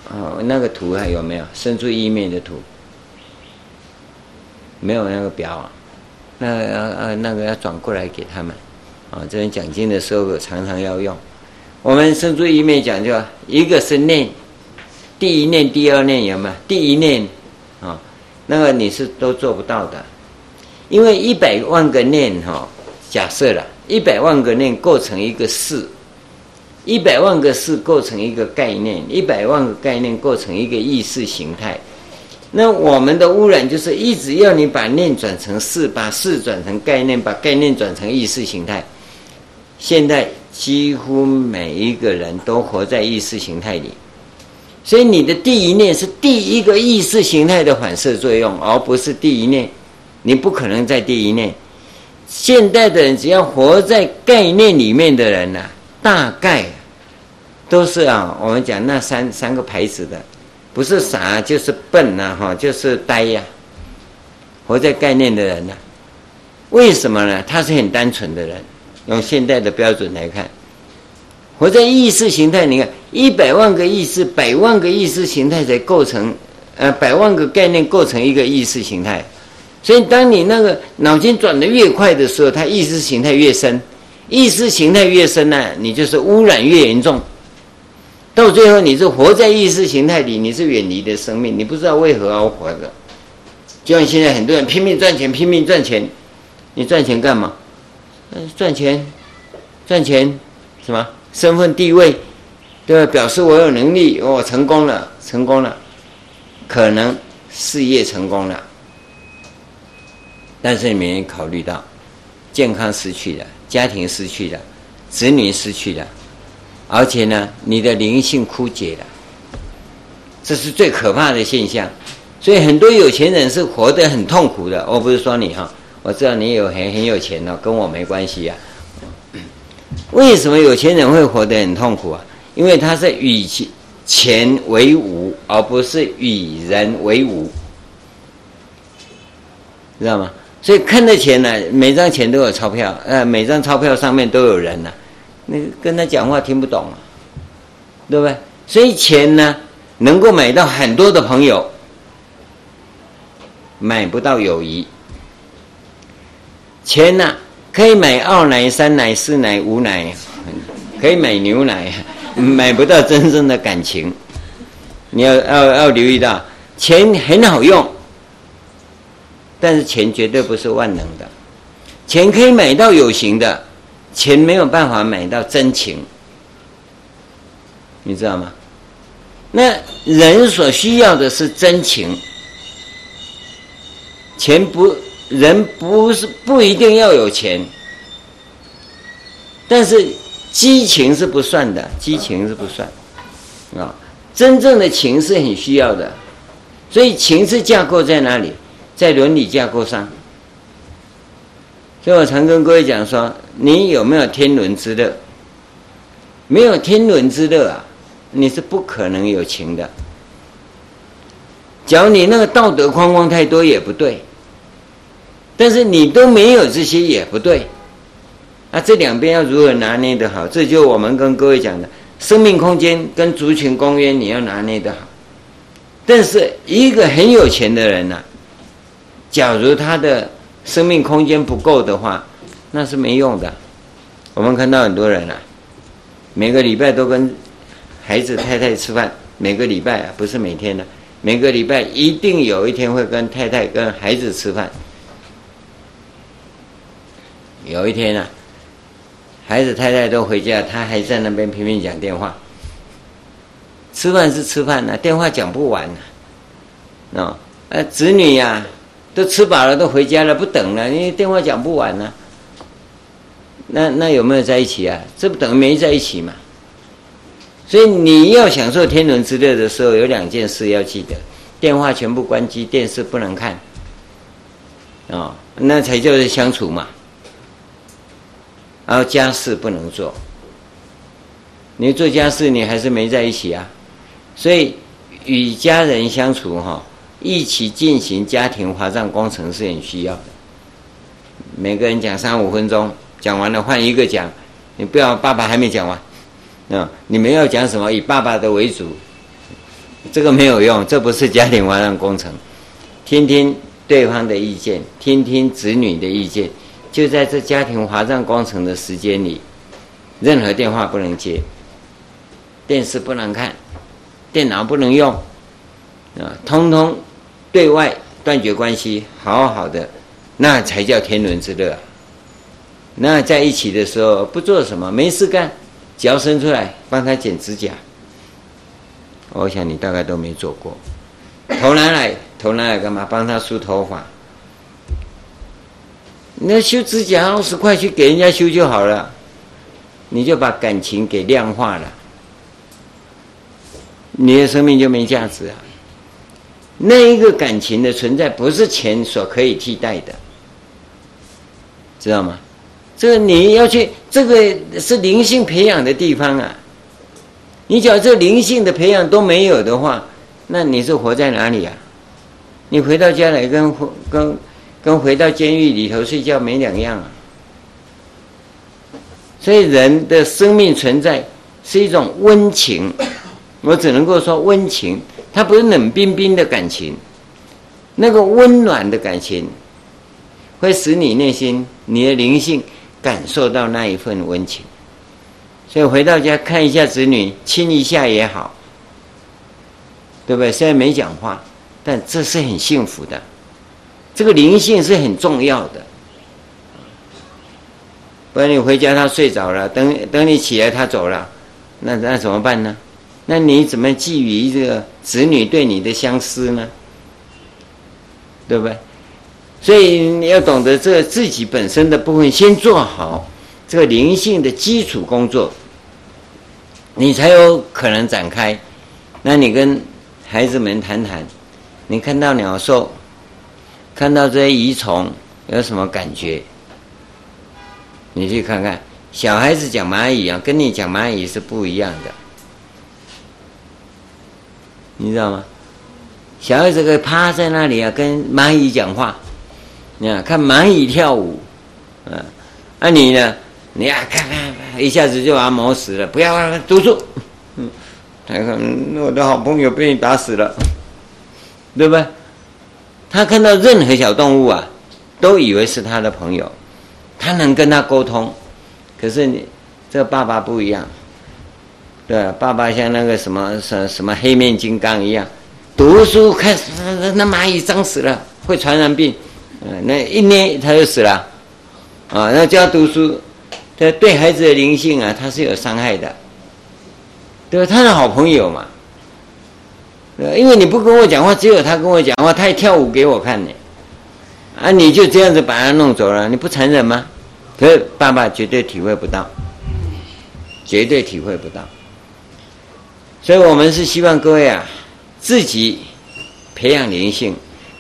哦，那个图还有没有？生出一面的图，没有那个表啊？那要呃那个要转过来给他们，啊，这边讲经的时候常常要用。我们生出一面讲究，一个是念，第一念、第二念有没有？第一念啊，那个你是都做不到的。因为一百万个念哈，假设了，一百万个念构成一个事，一百万个事构成一个概念，一百万个概念构成一个意识形态。那我们的污染就是一直要你把念转成事，把事转成概念，把概念转成意识形态。现在几乎每一个人都活在意识形态里，所以你的第一念是第一个意识形态的反射作用，而不是第一念。你不可能在第一念。现代的人只要活在概念里面的人呐、大概都是啊，我们讲那三三个牌子的，不是傻就是笨呐，哈，就是呆呀、活在概念的人呐、为什么呢？他是很单纯的人，用现代的标准来看，活在意识形态，你看一百万个意识，百万个意识形态才构成，呃，百万个概念构成一个意识形态。所以，当你那个脑筋转得越快的时候，它意识形态越深，意识形态越深呢，你就是污染越严重。到最后，你是活在意识形态里，你是远离的生命，你不知道为何而活着。就像现在很多人拼命赚钱，拼命赚钱，你赚钱干嘛？赚钱，赚钱，什么？身份地位，对吧？表示我有能力，我成功了，成功了，可能事业成功了。但是你没考虑到，健康失去了，家庭失去了，子女失去了，而且呢，你的灵性枯竭了，这是最可怕的现象。所以很多有钱人是活得很痛苦的。我不是说你哈，我知道你有很很有钱哦，跟我没关系呀。为什么有钱人会活得很痛苦啊？因为他是与钱为伍，而不是与人为伍，知道吗？所以看得钱呢，每张钱都有钞票，呃，每张钞票上面都有人呢，那跟他讲话听不懂啊，对不对？所以钱呢，能够买到很多的朋友，买不到友谊。钱呢，可以买二奶、三奶、四奶、五奶，可以买牛奶，买不到真正的感情。你要要要留意到，钱很好用。但是钱绝对不是万能的，钱可以买到有形的，钱没有办法买到真情，你知道吗？那人所需要的是真情，钱不，人不是不一定要有钱，但是激情是不算的，激情是不算，啊，真正的情是很需要的，所以情是架构在哪里？在伦理架构上，所以我常跟各位讲说：你有没有天伦之乐？没有天伦之乐啊，你是不可能有情的。假如你那个道德框框太多也不对，但是你都没有这些也不对。啊，这两边要如何拿捏的好？这就我们跟各位讲的生命空间跟族群公约，你要拿捏的好。但是一个很有钱的人呐、啊。假如他的生命空间不够的话，那是没用的。我们看到很多人啊，每个礼拜都跟孩子太太吃饭，每个礼拜啊，不是每天的，每个礼拜一定有一天会跟太太跟孩子吃饭。有一天啊，孩子太太都回家，他还在那边拼命讲电话。吃饭是吃饭呢，电话讲不完呢。啊，呃，子女呀。都吃饱了，都回家了，不等了，因为电话讲不完呢、那那有没有在一起啊？这不等于没在一起嘛？所以你要享受天伦之乐的时候，有两件事要记得：电话全部关机，电视不能看，哦，那才叫做相处嘛。然后家事不能做，你做家事你还是没在一起啊。所以与家人相处哈，一起进行家庭华藏工程是很需要的。每个人讲三五分钟，讲完了换一个讲。你不要爸爸还没讲完，啊，你们要讲什么？以爸爸的为主，这个没有用，这不是家庭华藏工程。听听对方的意见，听听子女的意见。就在这家庭华藏工程的时间里，任何电话不能接，电视不能看，电脑不能用，啊，通通对外断绝关系，好好的，那才叫天伦之乐。那在一起的时候不做什么，没事干，脚伸出来帮他剪指甲。我想你大概都没做过，头拿来，头拿来干嘛？帮他梳头发。那修指甲二十块去给人家修就好了，你就把感情给量化了，你的生命就没价值啊。那一个感情的存在不是钱所可以替代的，知道吗？这个你要去，这个是灵性培养的地方啊。你只要这灵性的培养都没有的话，那你是活在哪里啊？你回到家来跟跟。跟回到监狱里头睡觉没两样啊！所以人的生命存在是一种温情，我只能够说温情，它不是冷冰冰的感情，那个温暖的感情，会使你内心、你的灵性感受到那一份温情。所以回到家看一下子女，亲一下也好，对不对？虽然没讲话，但这是很幸福的。这个灵性是很重要的，不然你回家他睡着了，等等你起来他走了，那那怎么办呢？那你怎么寄予这个子女对你的相思呢？对不对？所以你要懂得这自己本身的部分，先做好这个灵性的基础工作，你才有可能展开。那你跟孩子们谈谈，你看到鸟兽。看到这些蚁虫有什么感觉？你去看看，小孩子讲蚂蚁啊，跟你讲蚂蚁是不一样的，你知道吗？小孩子可以趴在那里啊，跟蚂蚁讲话，你看看蚂蚁跳舞，啊，那你呢？你啊，看看，一下子就把它磨死了，不要读书，嗯，看看我的好朋友被你打死了，对不对？他看到任何小动物啊，都以为是他的朋友，他能跟他沟通。可是你这个爸爸不一样，对，爸爸像那个什么什什么黑面金刚一样，读书开始那蚂蚁脏死了，会传染病，嗯，那一捏他就死了，啊，那教读书，这对孩子的灵性啊，他是有伤害的，对吧？他是好朋友嘛。因为你不跟我讲话，只有他跟我讲话，他还跳舞给我看呢，啊，你就这样子把他弄走了，你不残忍吗？可是爸爸绝对体会不到，绝对体会不到。所以我们是希望各位啊，自己培养灵性，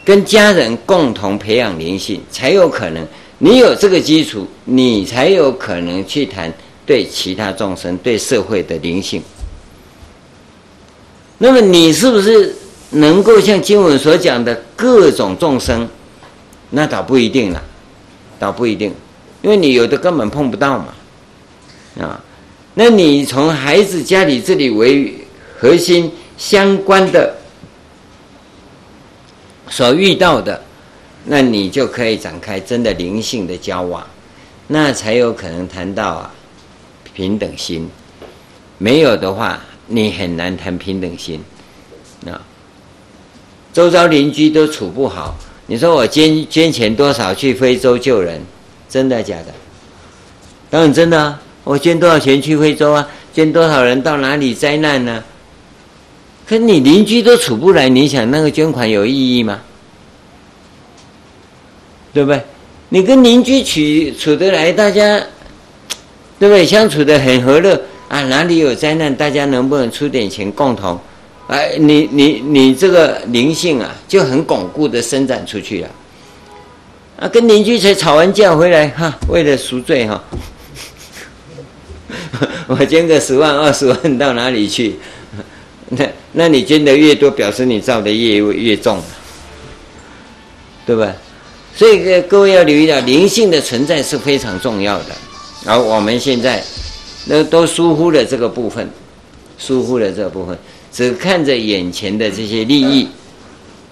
跟家人共同培养灵性，才有可能。你有这个基础，你才有可能去谈对其他众生、对社会的灵性。那么你是不是能够像经文所讲的各种众生？那倒不一定了，倒不一定，因为你有的根本碰不到嘛，啊，那你从孩子家里这里为核心相关的所遇到的，那你就可以展开真的灵性的交往，那才有可能谈到啊平等心，没有的话。你很难谈平等心，啊，周遭邻居都处不好，你说我捐捐钱多少去非洲救人，真的假的？当然真的啊，我捐多少钱去非洲啊？捐多少人到哪里灾难呢？可你邻居都处不来，你想那个捐款有意义吗？对不对？你跟邻居处处得来，大家对不对？相处得很和乐。啊，哪里有灾难，大家能不能出点钱共同？哎，你你你这个灵性啊，就很巩固的伸展出去了。啊，跟邻居才吵完架回来哈，为了赎罪哈，我捐个十万二十万到哪里去？那那你捐的越多，表示你造的业越重，对吧？所以各位要留意到，灵性的存在是非常重要的。而我们现在那都疏忽了这个部分，疏忽了这个部分，只看着眼前的这些利益，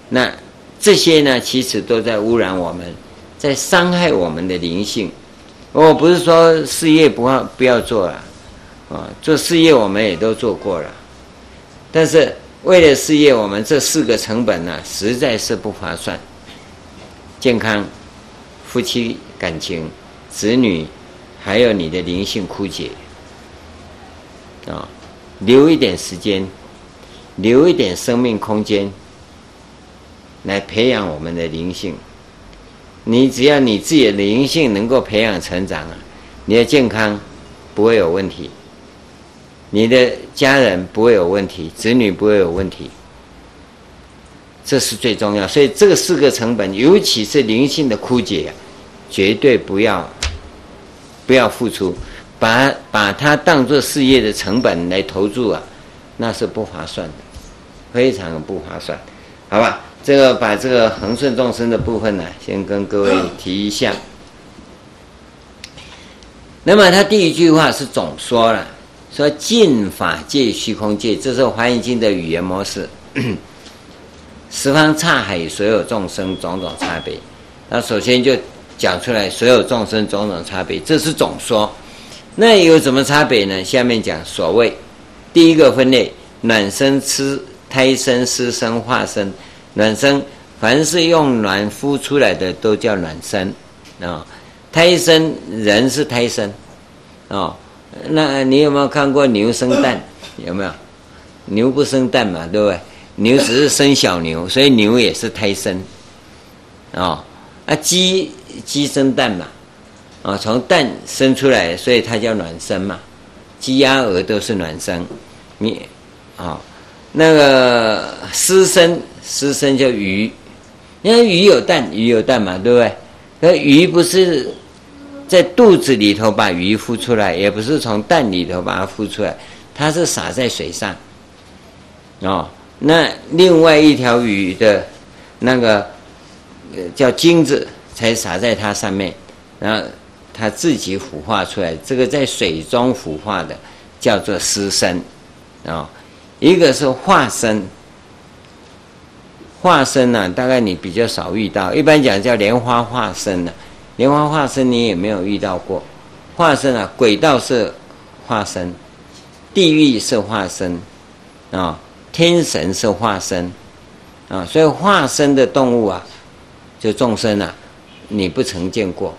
那这些呢，其实都在污染我们。在伤害我们的灵性，我不是说事业不要不要做了，啊，做事业我们也都做过了，但是为了事业，我们这四个成本呢，实在是不划算。健康、夫妻感情、子女，还有你的灵性枯竭，啊，留一点时间，留一点生命空间，来培养我们的灵性。你只要你自己的灵性能够培养成长啊，你的健康不会有问题，你的家人不会有问题，子女不会有问题，这是最重要。所以这个四个成本，尤其是灵性的枯竭，绝对不要不要付出，把把它当做事业的成本来投注啊，那是不划算的，非常不划算，好吧？这个把这个恒顺众生的部分呢，先跟各位提一下。那么他第一句话是总说了，说尽法界虚空界，这是《华严经》的语言模式。十方刹海所有众生种种差别，那首先就讲出来所有众生种种差别，这是总说。那有什么差别呢？下面讲所谓第一个分类：卵生、吃胎生、湿生、化生。卵生，凡是用卵孵出来的都叫卵生，啊，胎生人是胎生，哦，那你有没有看过牛生蛋？有没有？牛不生蛋嘛，对不对？牛只是生小牛，所以牛也是胎生，哦，啊，鸡鸡生蛋嘛，啊，从蛋生出来，所以它叫卵生嘛，鸡鸭鹅都是卵生，你，啊，那个湿生。湿生叫鱼，因为鱼有蛋，鱼有蛋嘛，对不对？那鱼不是在肚子里头把鱼孵出来，也不是从蛋里头把它孵出来，它是洒在水上。哦，那另外一条鱼的那个叫精子才洒在它上面，然后它自己孵化出来，这个在水中孵化的叫做湿生，啊、哦，一个是化生。化生呢、大概你比较少遇到。一般讲叫莲花化生呢、莲花化身你也没有遇到过。化身啊，轨道是化身，地狱是化身，啊，天神是化身，啊，所以化身的动物啊，就众生啊，你不曾见过，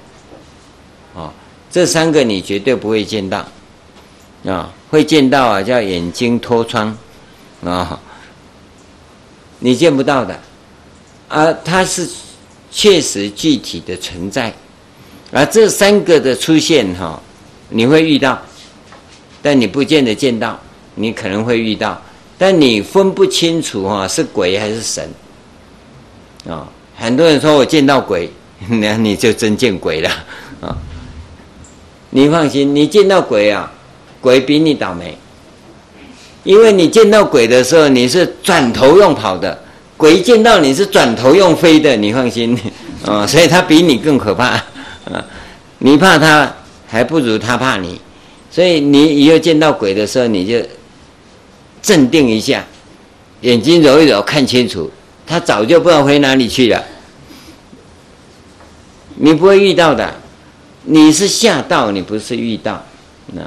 啊，这三个你绝对不会见到，啊，会见到啊，叫眼睛脱窗，啊。你见不到的，啊它是确实具体的存在，而这三个的出现哈，你会遇到，但你不见得见到，你可能会遇到，但你分不清楚哈是鬼还是神，啊，很多人说我见到鬼，那你就真见鬼了啊！你放心，你见到鬼啊，鬼比你倒霉。因为你见到鬼的时候，你是转头用跑的；鬼见到你是转头用飞的。你放心，啊，所以他比你更可怕，啊，你怕他，还不如他怕你。所以你以后见到鬼的时候，你就镇定一下，眼睛揉一揉，看清楚，他早就不知道回哪里去了。你不会遇到的，你是吓到，你不是遇到，那。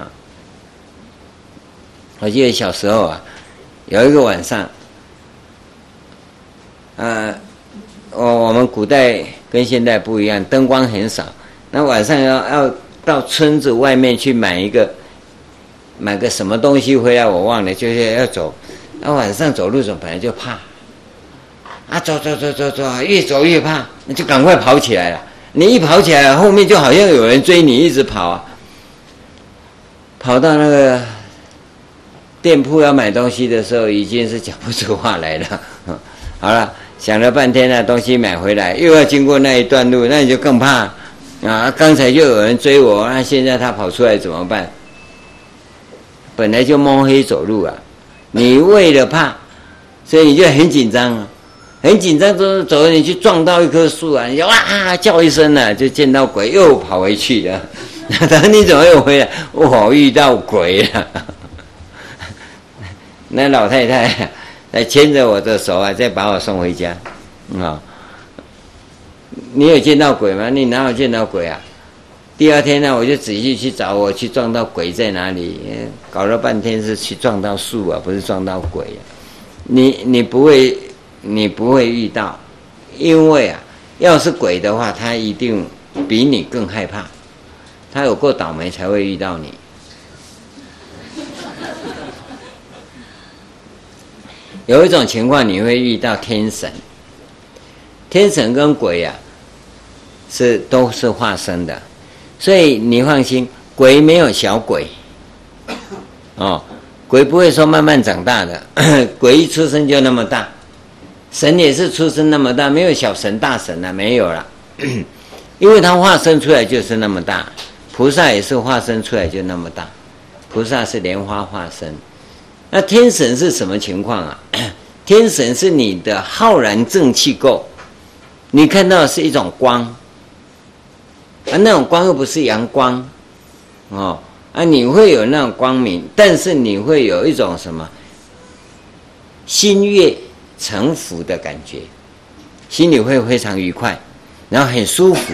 我记得小时候啊，有一个晚上，呃，我我们古代跟现代不一样，灯光很少。那晚上要要到村子外面去买一个，买个什么东西回来，我忘了，就是要走。那晚上走路走本来就怕，啊，走走走走走，越走越怕，那就赶快跑起来了。你一跑起来，后面就好像有人追你，一直跑啊，跑到那个。店铺要买东西的时候，已经是讲不出话来了。好了，想了半天了，东西买回来又要经过那一段路，那你就更怕啊！刚才就有人追我，那现在他跑出来怎么办？本来就摸黑走路啊，你为了怕，所以你就很紧张啊，很紧张，走走，你去撞到一棵树啊，你就哇叫一声呢，就见到鬼，又跑回去了。等你怎么又回来？我遇到鬼了。那老太太来牵着我的手啊，再把我送回家啊。你有见到鬼吗？你哪有见到鬼啊？第二天呢，我就仔细去找，我去撞到鬼在哪里？搞了半天是去撞到树啊，不是撞到鬼啊。你你不会，你不会遇到，因为啊，要是鬼的话，他一定比你更害怕，他有够倒霉才会遇到你。有一种情况，你会遇到天神，天神跟鬼啊，是都是化身的。所以你放心，鬼没有小鬼，哦，鬼不会说慢慢长大的，鬼一出生就那么大，神也是出生那么大，没有小神大神了，没有了，因为他化身出来就是那么大，菩萨也是化身出来就那么大，菩萨是莲花化身，那天神是什么情况啊？天神是你的浩然正气够，你看到是一种光。啊，那种光又不是阳光，哦，啊，你会有那种光明，但是你会有一种什么心悦诚服的感觉，心里会非常愉快，然后很舒服，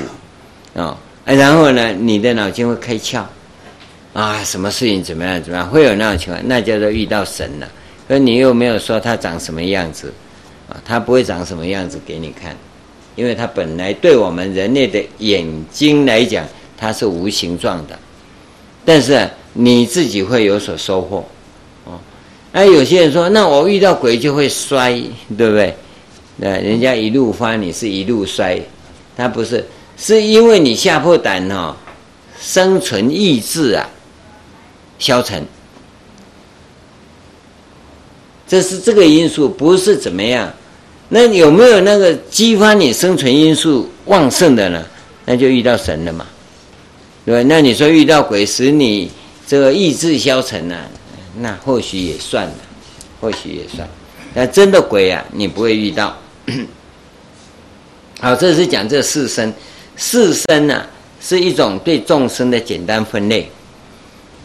哦，啊，然后呢，你的脑筋会开窍，啊，什么事情怎么样怎么样，会有那种情况，那叫做遇到神了。可你又没有说他长什么样子，啊，他不会长什么样子给你看。因为它本来对我们人类的眼睛来讲，它是无形状的，但是你自己会有所收获，哦。那有些人说，那我遇到鬼就会摔，对不对？那人家一路发，你是一路摔，他不是，是因为你吓破胆哦，生存意志啊消沉，这是这个因素，不是怎么样。那有没有那个激发你生存因素旺盛的呢？那就遇到神了嘛，对？那你说遇到鬼使你这个意志消沉呢？那或许也算了，或许也算。那真的鬼啊，你不会遇到。好，这是讲这四生，四生呢是一种对众生的简单分类，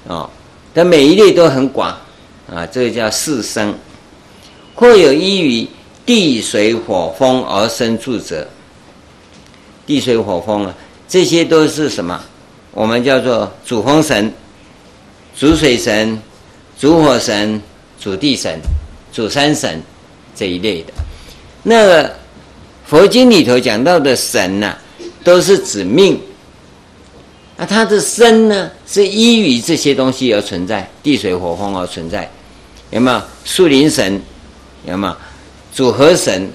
哦，但每一类都很广啊，这个叫四生，或有依于。地水火风而生住者，地水火风啊，这些都是什么？我们叫做主风神、主水神、主火神、主地神、主山神这一类的。那佛经里头讲到的神呐、都是指命。那他的身呢，是依于这些东西而存在，地水火风而存在。有没有树林神？有没有？主河神，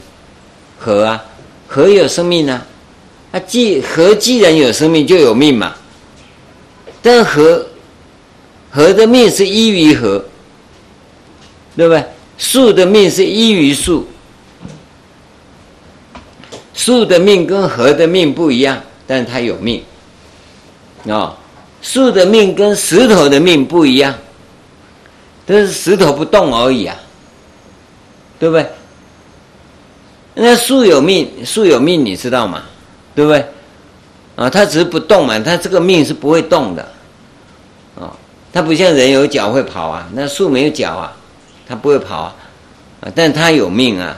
河啊，河有生命啊，啊，既河既然有生命，就有命嘛。但河，河的命是依于河，对不对？树的命是依于树，树的命跟河的命不一样，但它有命。哦，树的命跟石头的命不一样，但是石头不动而已啊，对不对？那树有命，树有命，你知道吗？对不对？啊，它只是不动嘛，它这个命是不会动的，啊，它不像人有脚会跑啊，那树没有脚啊，它不会跑啊，啊，但它有命啊，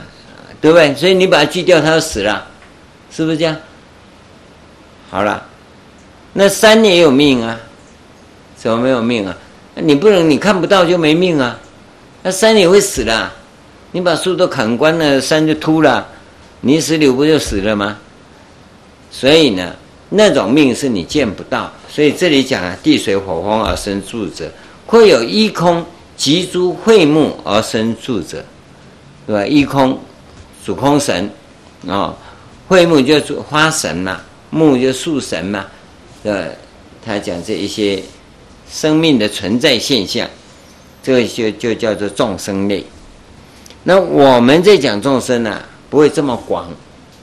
对不对？所以你把它锯掉，它就死了，是不是这样？好了，那山也有命啊，怎么没有命啊？你不能你看不到就没命啊，那山也会死的。你把树都砍光了，山就秃了，泥石流不就死了吗？所以呢，那种命是你见不到。所以这里讲啊，地水火风而生住者，会有依空及诸卉木而生住者，对吧？依空主空神啊，卉木就是花神嘛，木就树神嘛，对吧？他讲这一些生命的存在现象。这个就就叫做众生类。那我们在讲众生啊，不会这么广，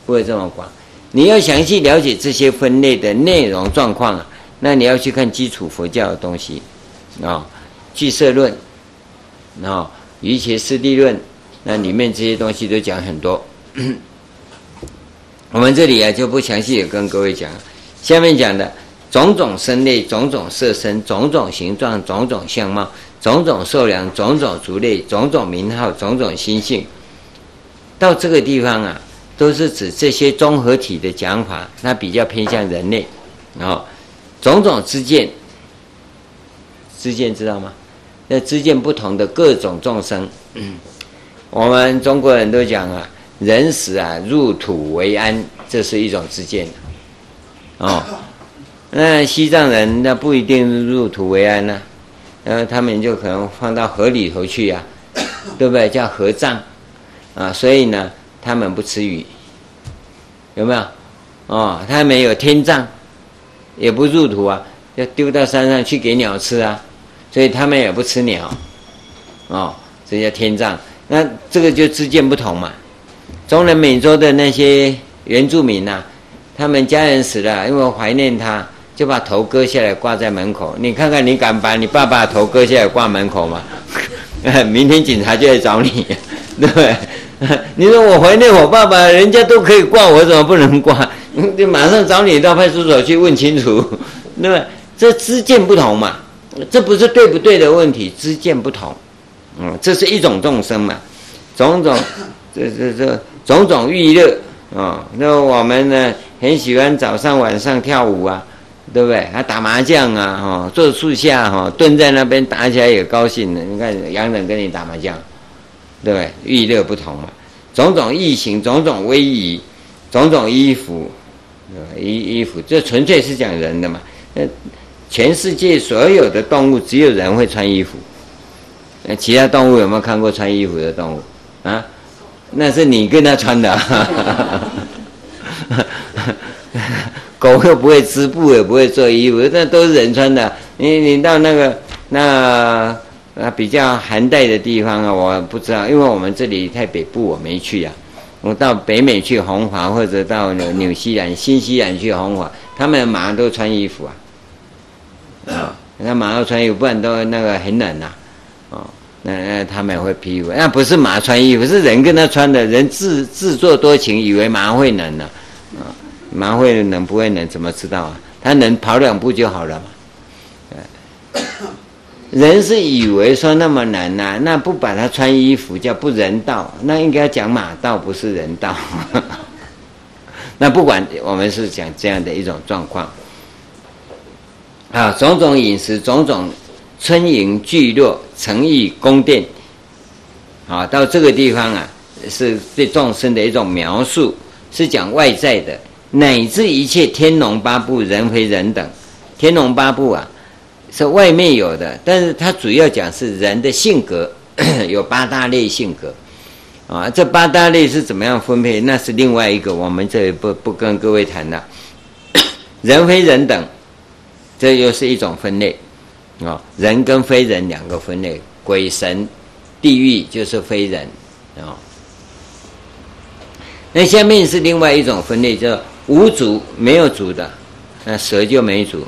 不会这么广。你要详细了解这些分类的内容状况啊，那你要去看基础佛教的东西啊，俱舍论啊，瑜伽师地论，那里面这些东西都讲很多。我们这里啊就不详细的跟各位讲，下面讲的种种身类、种种色身、种种形状、种种相貌。种种受量、种种族类、种种名号、种种心性，到这个地方啊，都是指这些综合体的讲法，那比较偏向人类。哦，种种之见，知见知道吗？那知见不同的各种众生，我们中国人都讲啊，人死啊入土为安，这是一种知见。哦，那西藏人那不一定入土为安呢、然后他们就可能放到河里头去呀、啊，对不对？叫河葬，啊，所以呢，他们不吃鱼，有没有？哦，他们有天葬，也不入土啊，要丢到山上去给鸟吃啊，所以他们也不吃鸟，哦，这叫天葬。那这个就知见不同嘛。中南美洲的那些原住民呐、啊，他们家人死了，因为怀念他。就把头割下来挂在门口，你看看你敢把你爸爸头割下来挂门口吗？明天警察就来找你，对不对？你说我怀念我爸爸，人家都可以挂，我怎么不能挂？就马上找你到派出所去问清楚，对不对？这知见不同嘛，这不是对不对的问题，知见不同，嗯，这是一种众生嘛，种种，这这这种种娱乐啊，那我们呢很喜欢早上晚上跳舞啊。对不对？还打麻将啊，哈，坐树下哈，蹲在那边打起来也高兴的。你看杨冷跟你打麻将，对不对？娱乐不同嘛，种种异形，种种威仪，种种衣服，衣衣服，这纯粹是讲人的嘛。那全世界所有的动物，只有人会穿衣服。那其他动物有没有看过穿衣服的动物啊？那是你跟他穿的。狗又不会织布，也不会做衣服，那都是人穿的。你你到那个那啊比较寒带的地方啊，我不知道，因为我们这里太北部，我没去啊。我到北美去红华，或者到纽纽西兰、新西兰去红华，他们马上都穿衣服啊。啊，那马上穿衣服，不然都那个很冷呐。哦，那那他们会披衣服，那不是马穿衣服，是人跟他穿的。人自自作多情，以为马会冷呢。啊。马会冷不会冷？怎么知道啊？他能跑两步就好了嘛。人是以为说那么难呐、那不把他穿衣服叫不人道，那应该讲马道不是人道。那不管我们是讲这样的一种状况啊，种种饮食，种种村营聚落、城邑宫殿，啊，到这个地方啊，是对众生的一种描述，是讲外在的。乃至一切天龙八部、人非人等，天龙八部啊，是外面有的，但是它主要讲是人的性格，有八大类性格，啊，这八大类是怎么样分配？那是另外一个，我们这里不不跟各位谈了。人非人等，这又是一种分类，啊，人跟非人两个分类，鬼神、地狱就是非人，啊，那下面是另外一种分类，叫。无足没有足的，那蛇就没足，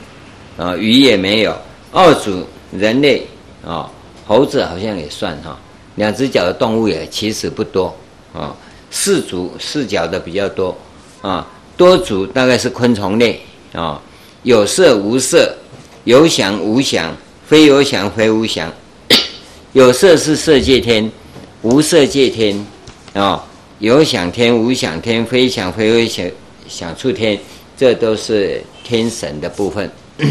啊，鱼也没有。二足人类啊，猴子好像也算哈，两只脚的动物也其实不多啊。四足四脚的比较多啊，多足大概是昆虫类啊。有色无色，有想无想，非有想非无想。有色是色界天，无色界天啊。有想天无想天，非想非无想。想触天，这都是天神的部分。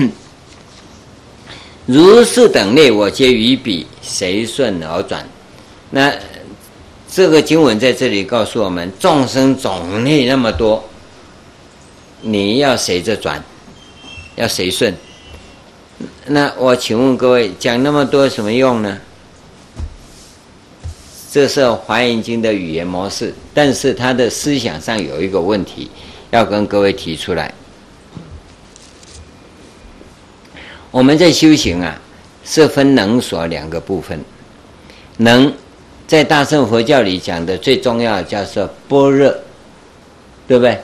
如是等类，我皆于彼随顺而转。那这个经文在这里告诉我们，众生种类那么多，你要随着转，要随顺。那我请问各位，讲那么多什么用呢？这是《华严经》的语言模式，但是他的思想上有一个问题。要跟各位提出来，我们在修行啊，是分能所两个部分。能在大乘佛教里讲的最重要的叫做般若，对不对？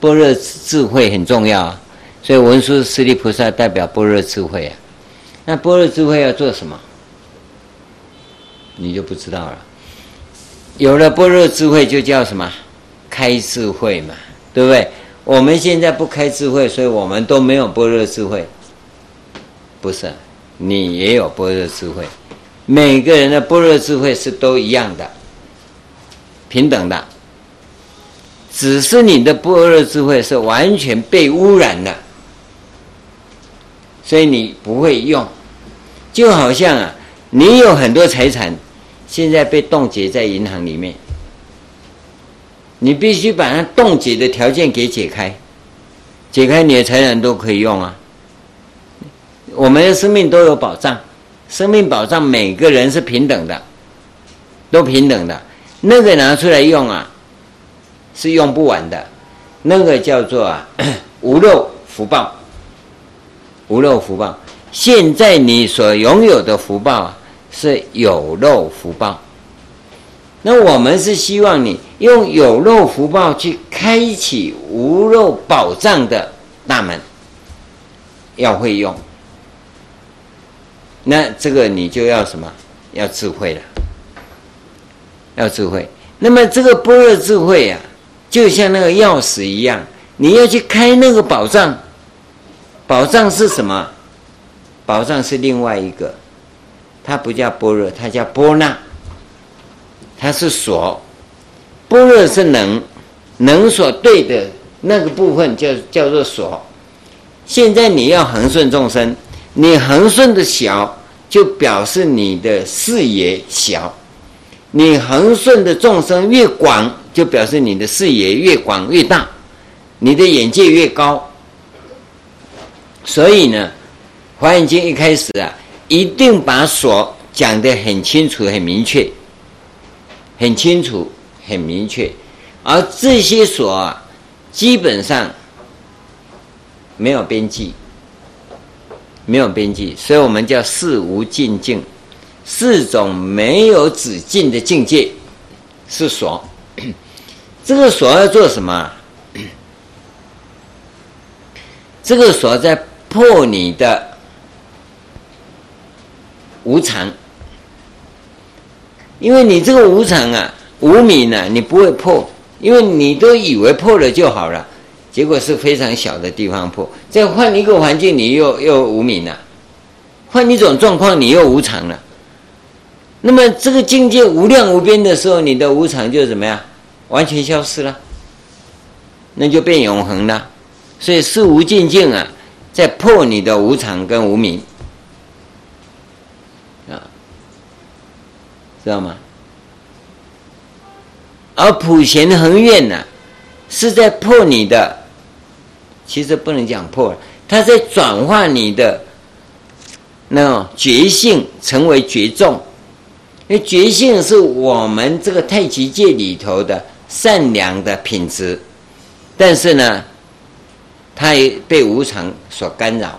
般若智慧很重要啊，所以文殊师利菩萨代表般若智慧啊。那般若智慧要做什么？你就不知道了。有了般若智慧，就叫什么？开智慧嘛，对不对？我们现在不开智慧，所以我们都没有般若智慧。不是，你也有般若智慧。每个人的般若智慧是都一样的，平等的。只是你的般若智慧是完全被污染的，所以你不会用。就好像啊，你有很多财产，现在被冻结在银行里面。你必须把它冻结的条件给解开，解开你的财产都可以用啊。我们的生命都有保障，生命保障每个人是平等的，都平等的。那个拿出来用啊，是用不完的。那个叫做啊，无漏福报，无漏福报。现在你所拥有的福报啊，是有漏福报。那我们是希望你用有漏福报去开启无漏宝藏的大门，要会用。那这个你就要什么？要智慧了，要智慧。那么这个般若智慧啊，就像那个钥匙一样，你要去开那个宝藏。宝藏是什么？宝藏是另外一个，它不叫般若，它叫般那。它是锁，般若是能，能所对的那个部分叫叫做所。现在你要恒顺众生，你恒顺的小，就表示你的视野小；你恒顺的众生越广，就表示你的视野越广越大，你的眼界越高。所以呢，《华严经》一开始啊，一定把所讲得很清楚、很明确。很清楚，很明确，而这些锁啊，基本上没有边际，没有边际，所以我们叫四无尽境，四种没有止境的境界是锁。这个锁要做什么？这个锁在破你的无常。因为你这个无常啊，无明啊，你不会破，因为你都以为破了就好了，结果是非常小的地方破。再换一个环境，你又又无明了；换一种状况，你又无常了。那么这个境界无量无边的时候，你的无常就怎么样？完全消失了，那就变永恒了。所以事无尽境啊，在破你的无常跟无明。知道吗？而普贤恒愿呢，是在破你的，其实不能讲破，它在转化你的那种觉性成为觉众，因为觉性是我们这个太极界里头的善良的品质，但是呢，它也被无常所干扰，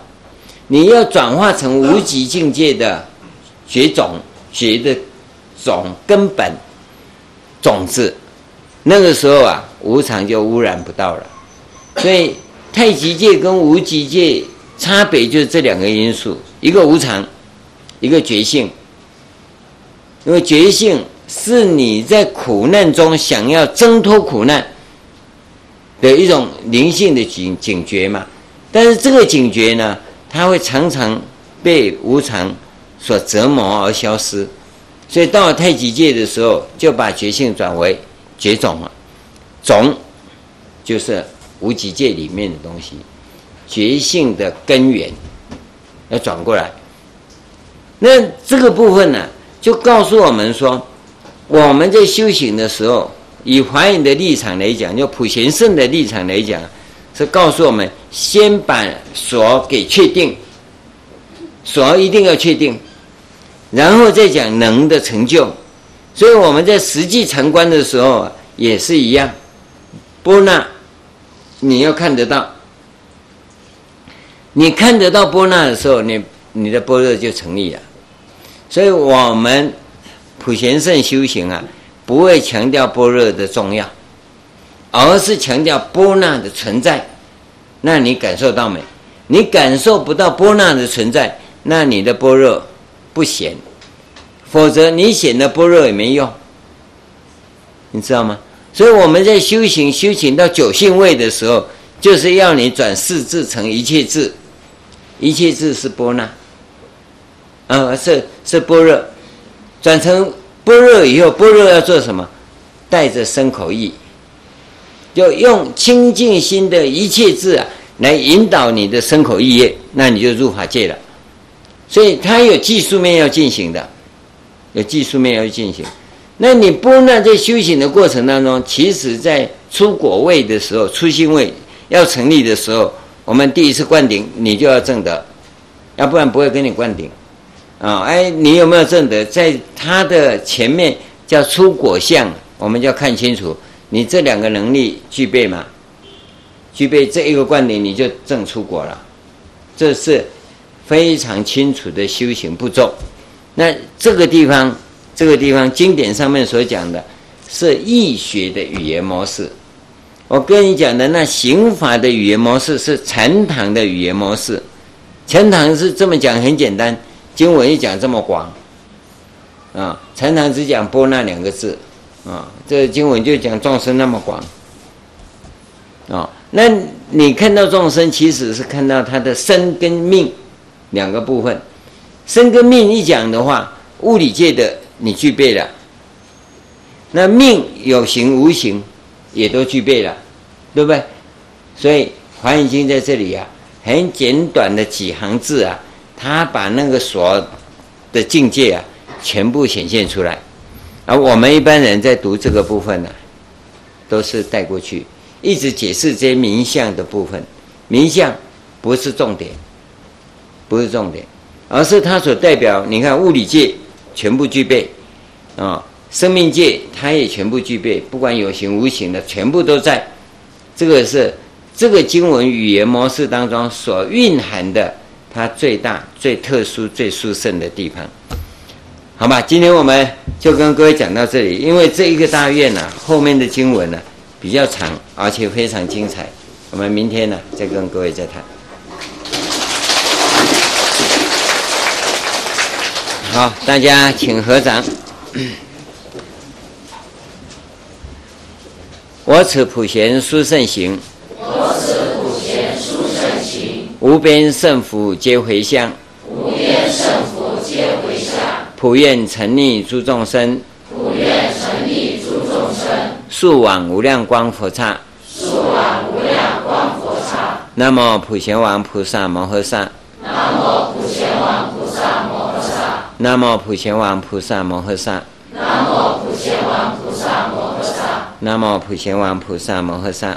你要转化成无极境界的觉种觉的。种根本种子，那个时候啊，无常就污染不到了。所以太极界跟无极界差别就是这两个因素：一个无常，一个觉性。因为觉性是你在苦难中想要挣脱苦难的一种灵性的警警觉嘛。但是这个警觉呢，它会常常被无常所折磨而消失。所以到了太极界的时候，就把觉性转为觉种了。种就是无极界里面的东西，觉性的根源要转过来。那这个部分呢，就告诉我们说，我们在修行的时候，以华严的立场来讲，就普贤圣的立场来讲，是告诉我们先把所给确定，所一定要确定。然后再讲能的成就，所以我们在实际成观的时候也是一样，波那你要看得到，你看得到波那的时候，你你的波若就成立了。所以我们普贤圣修行啊，不会强调波若的重要，而是强调般若的存在。那你感受到没？你感受不到般若的存在，那你的波若不显，否则你显的般若也没用。你知道吗？所以我们在修行，修行到九性位的时候，就是要你转四智成一切智，一切智是般若，啊，是是般若。转成般若以后，般若要做什么？带着身口意，就用清净心的一切智啊，来引导你的身口意业，那你就入法界了。所以它有技术面要进行的，有技术面要进行。那你般若在修行的过程当中，其实在出果位的时候，初心位要成立的时候，我们第一次灌顶，你就要证得，要不然不会跟你灌顶。啊，哎，你有没有证得？在他的前面叫出果相，我们就要看清楚，你这两个能力具备吗？具备这一个灌顶，你就证出果了。这是非常清楚的修行步骤。那这个地方，这个地方经典上面所讲的是易学的语言模式。我跟你讲的那刑法的语言模式是禅堂的语言模式。禅堂是这么讲，很简单。经文一讲这么广，啊，禅堂只讲波那两个字，啊，这经文就讲众生那么广，啊，那你看到众生，其实是看到他的身跟命两个部分。生跟命一讲的话，物理界的你具备了，那命有形无形也都具备了，对不对？所以《华严经》在这里啊，很简短的几行字啊。他把那个所的境界啊，全部显现出来，而我们一般人在读这个部分呢、都是带过去，一直解释这些名相的部分。名相不是重点，不是重点，而是它所代表。你看物理界全部具备啊，生命界它也全部具备，不管有形无形的，全部都在。这个是这个经文语言模式当中所蕴含的。它最大、最特殊、最殊胜的地方，好吧？今天我们就跟各位讲到这里，因为这一个大愿呢、后面的经文呢、比较长，而且非常精彩。我们明天呢再跟各位再谈。好，大家请合掌。我此普贤殊胜行。我此普贤殊胜行无边胜福皆回向，无边胜福皆回向。普愿沉溺诸众生，普愿沉溺诸众生。速往无量光佛刹，速往无量光佛刹。南无普贤王菩萨摩诃萨，南无南无普贤王菩萨摩诃萨，南无普贤王菩萨摩诃萨，南无普贤王菩萨摩诃萨，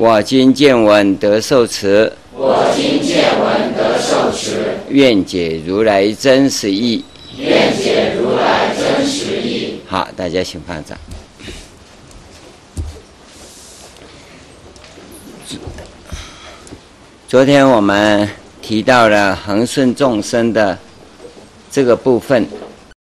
我今见闻得受持。我今见闻得受持。愿解如来真实义。愿解如来真实义。好，大家请放掌。昨天我们提到了恒顺众生的这个部分。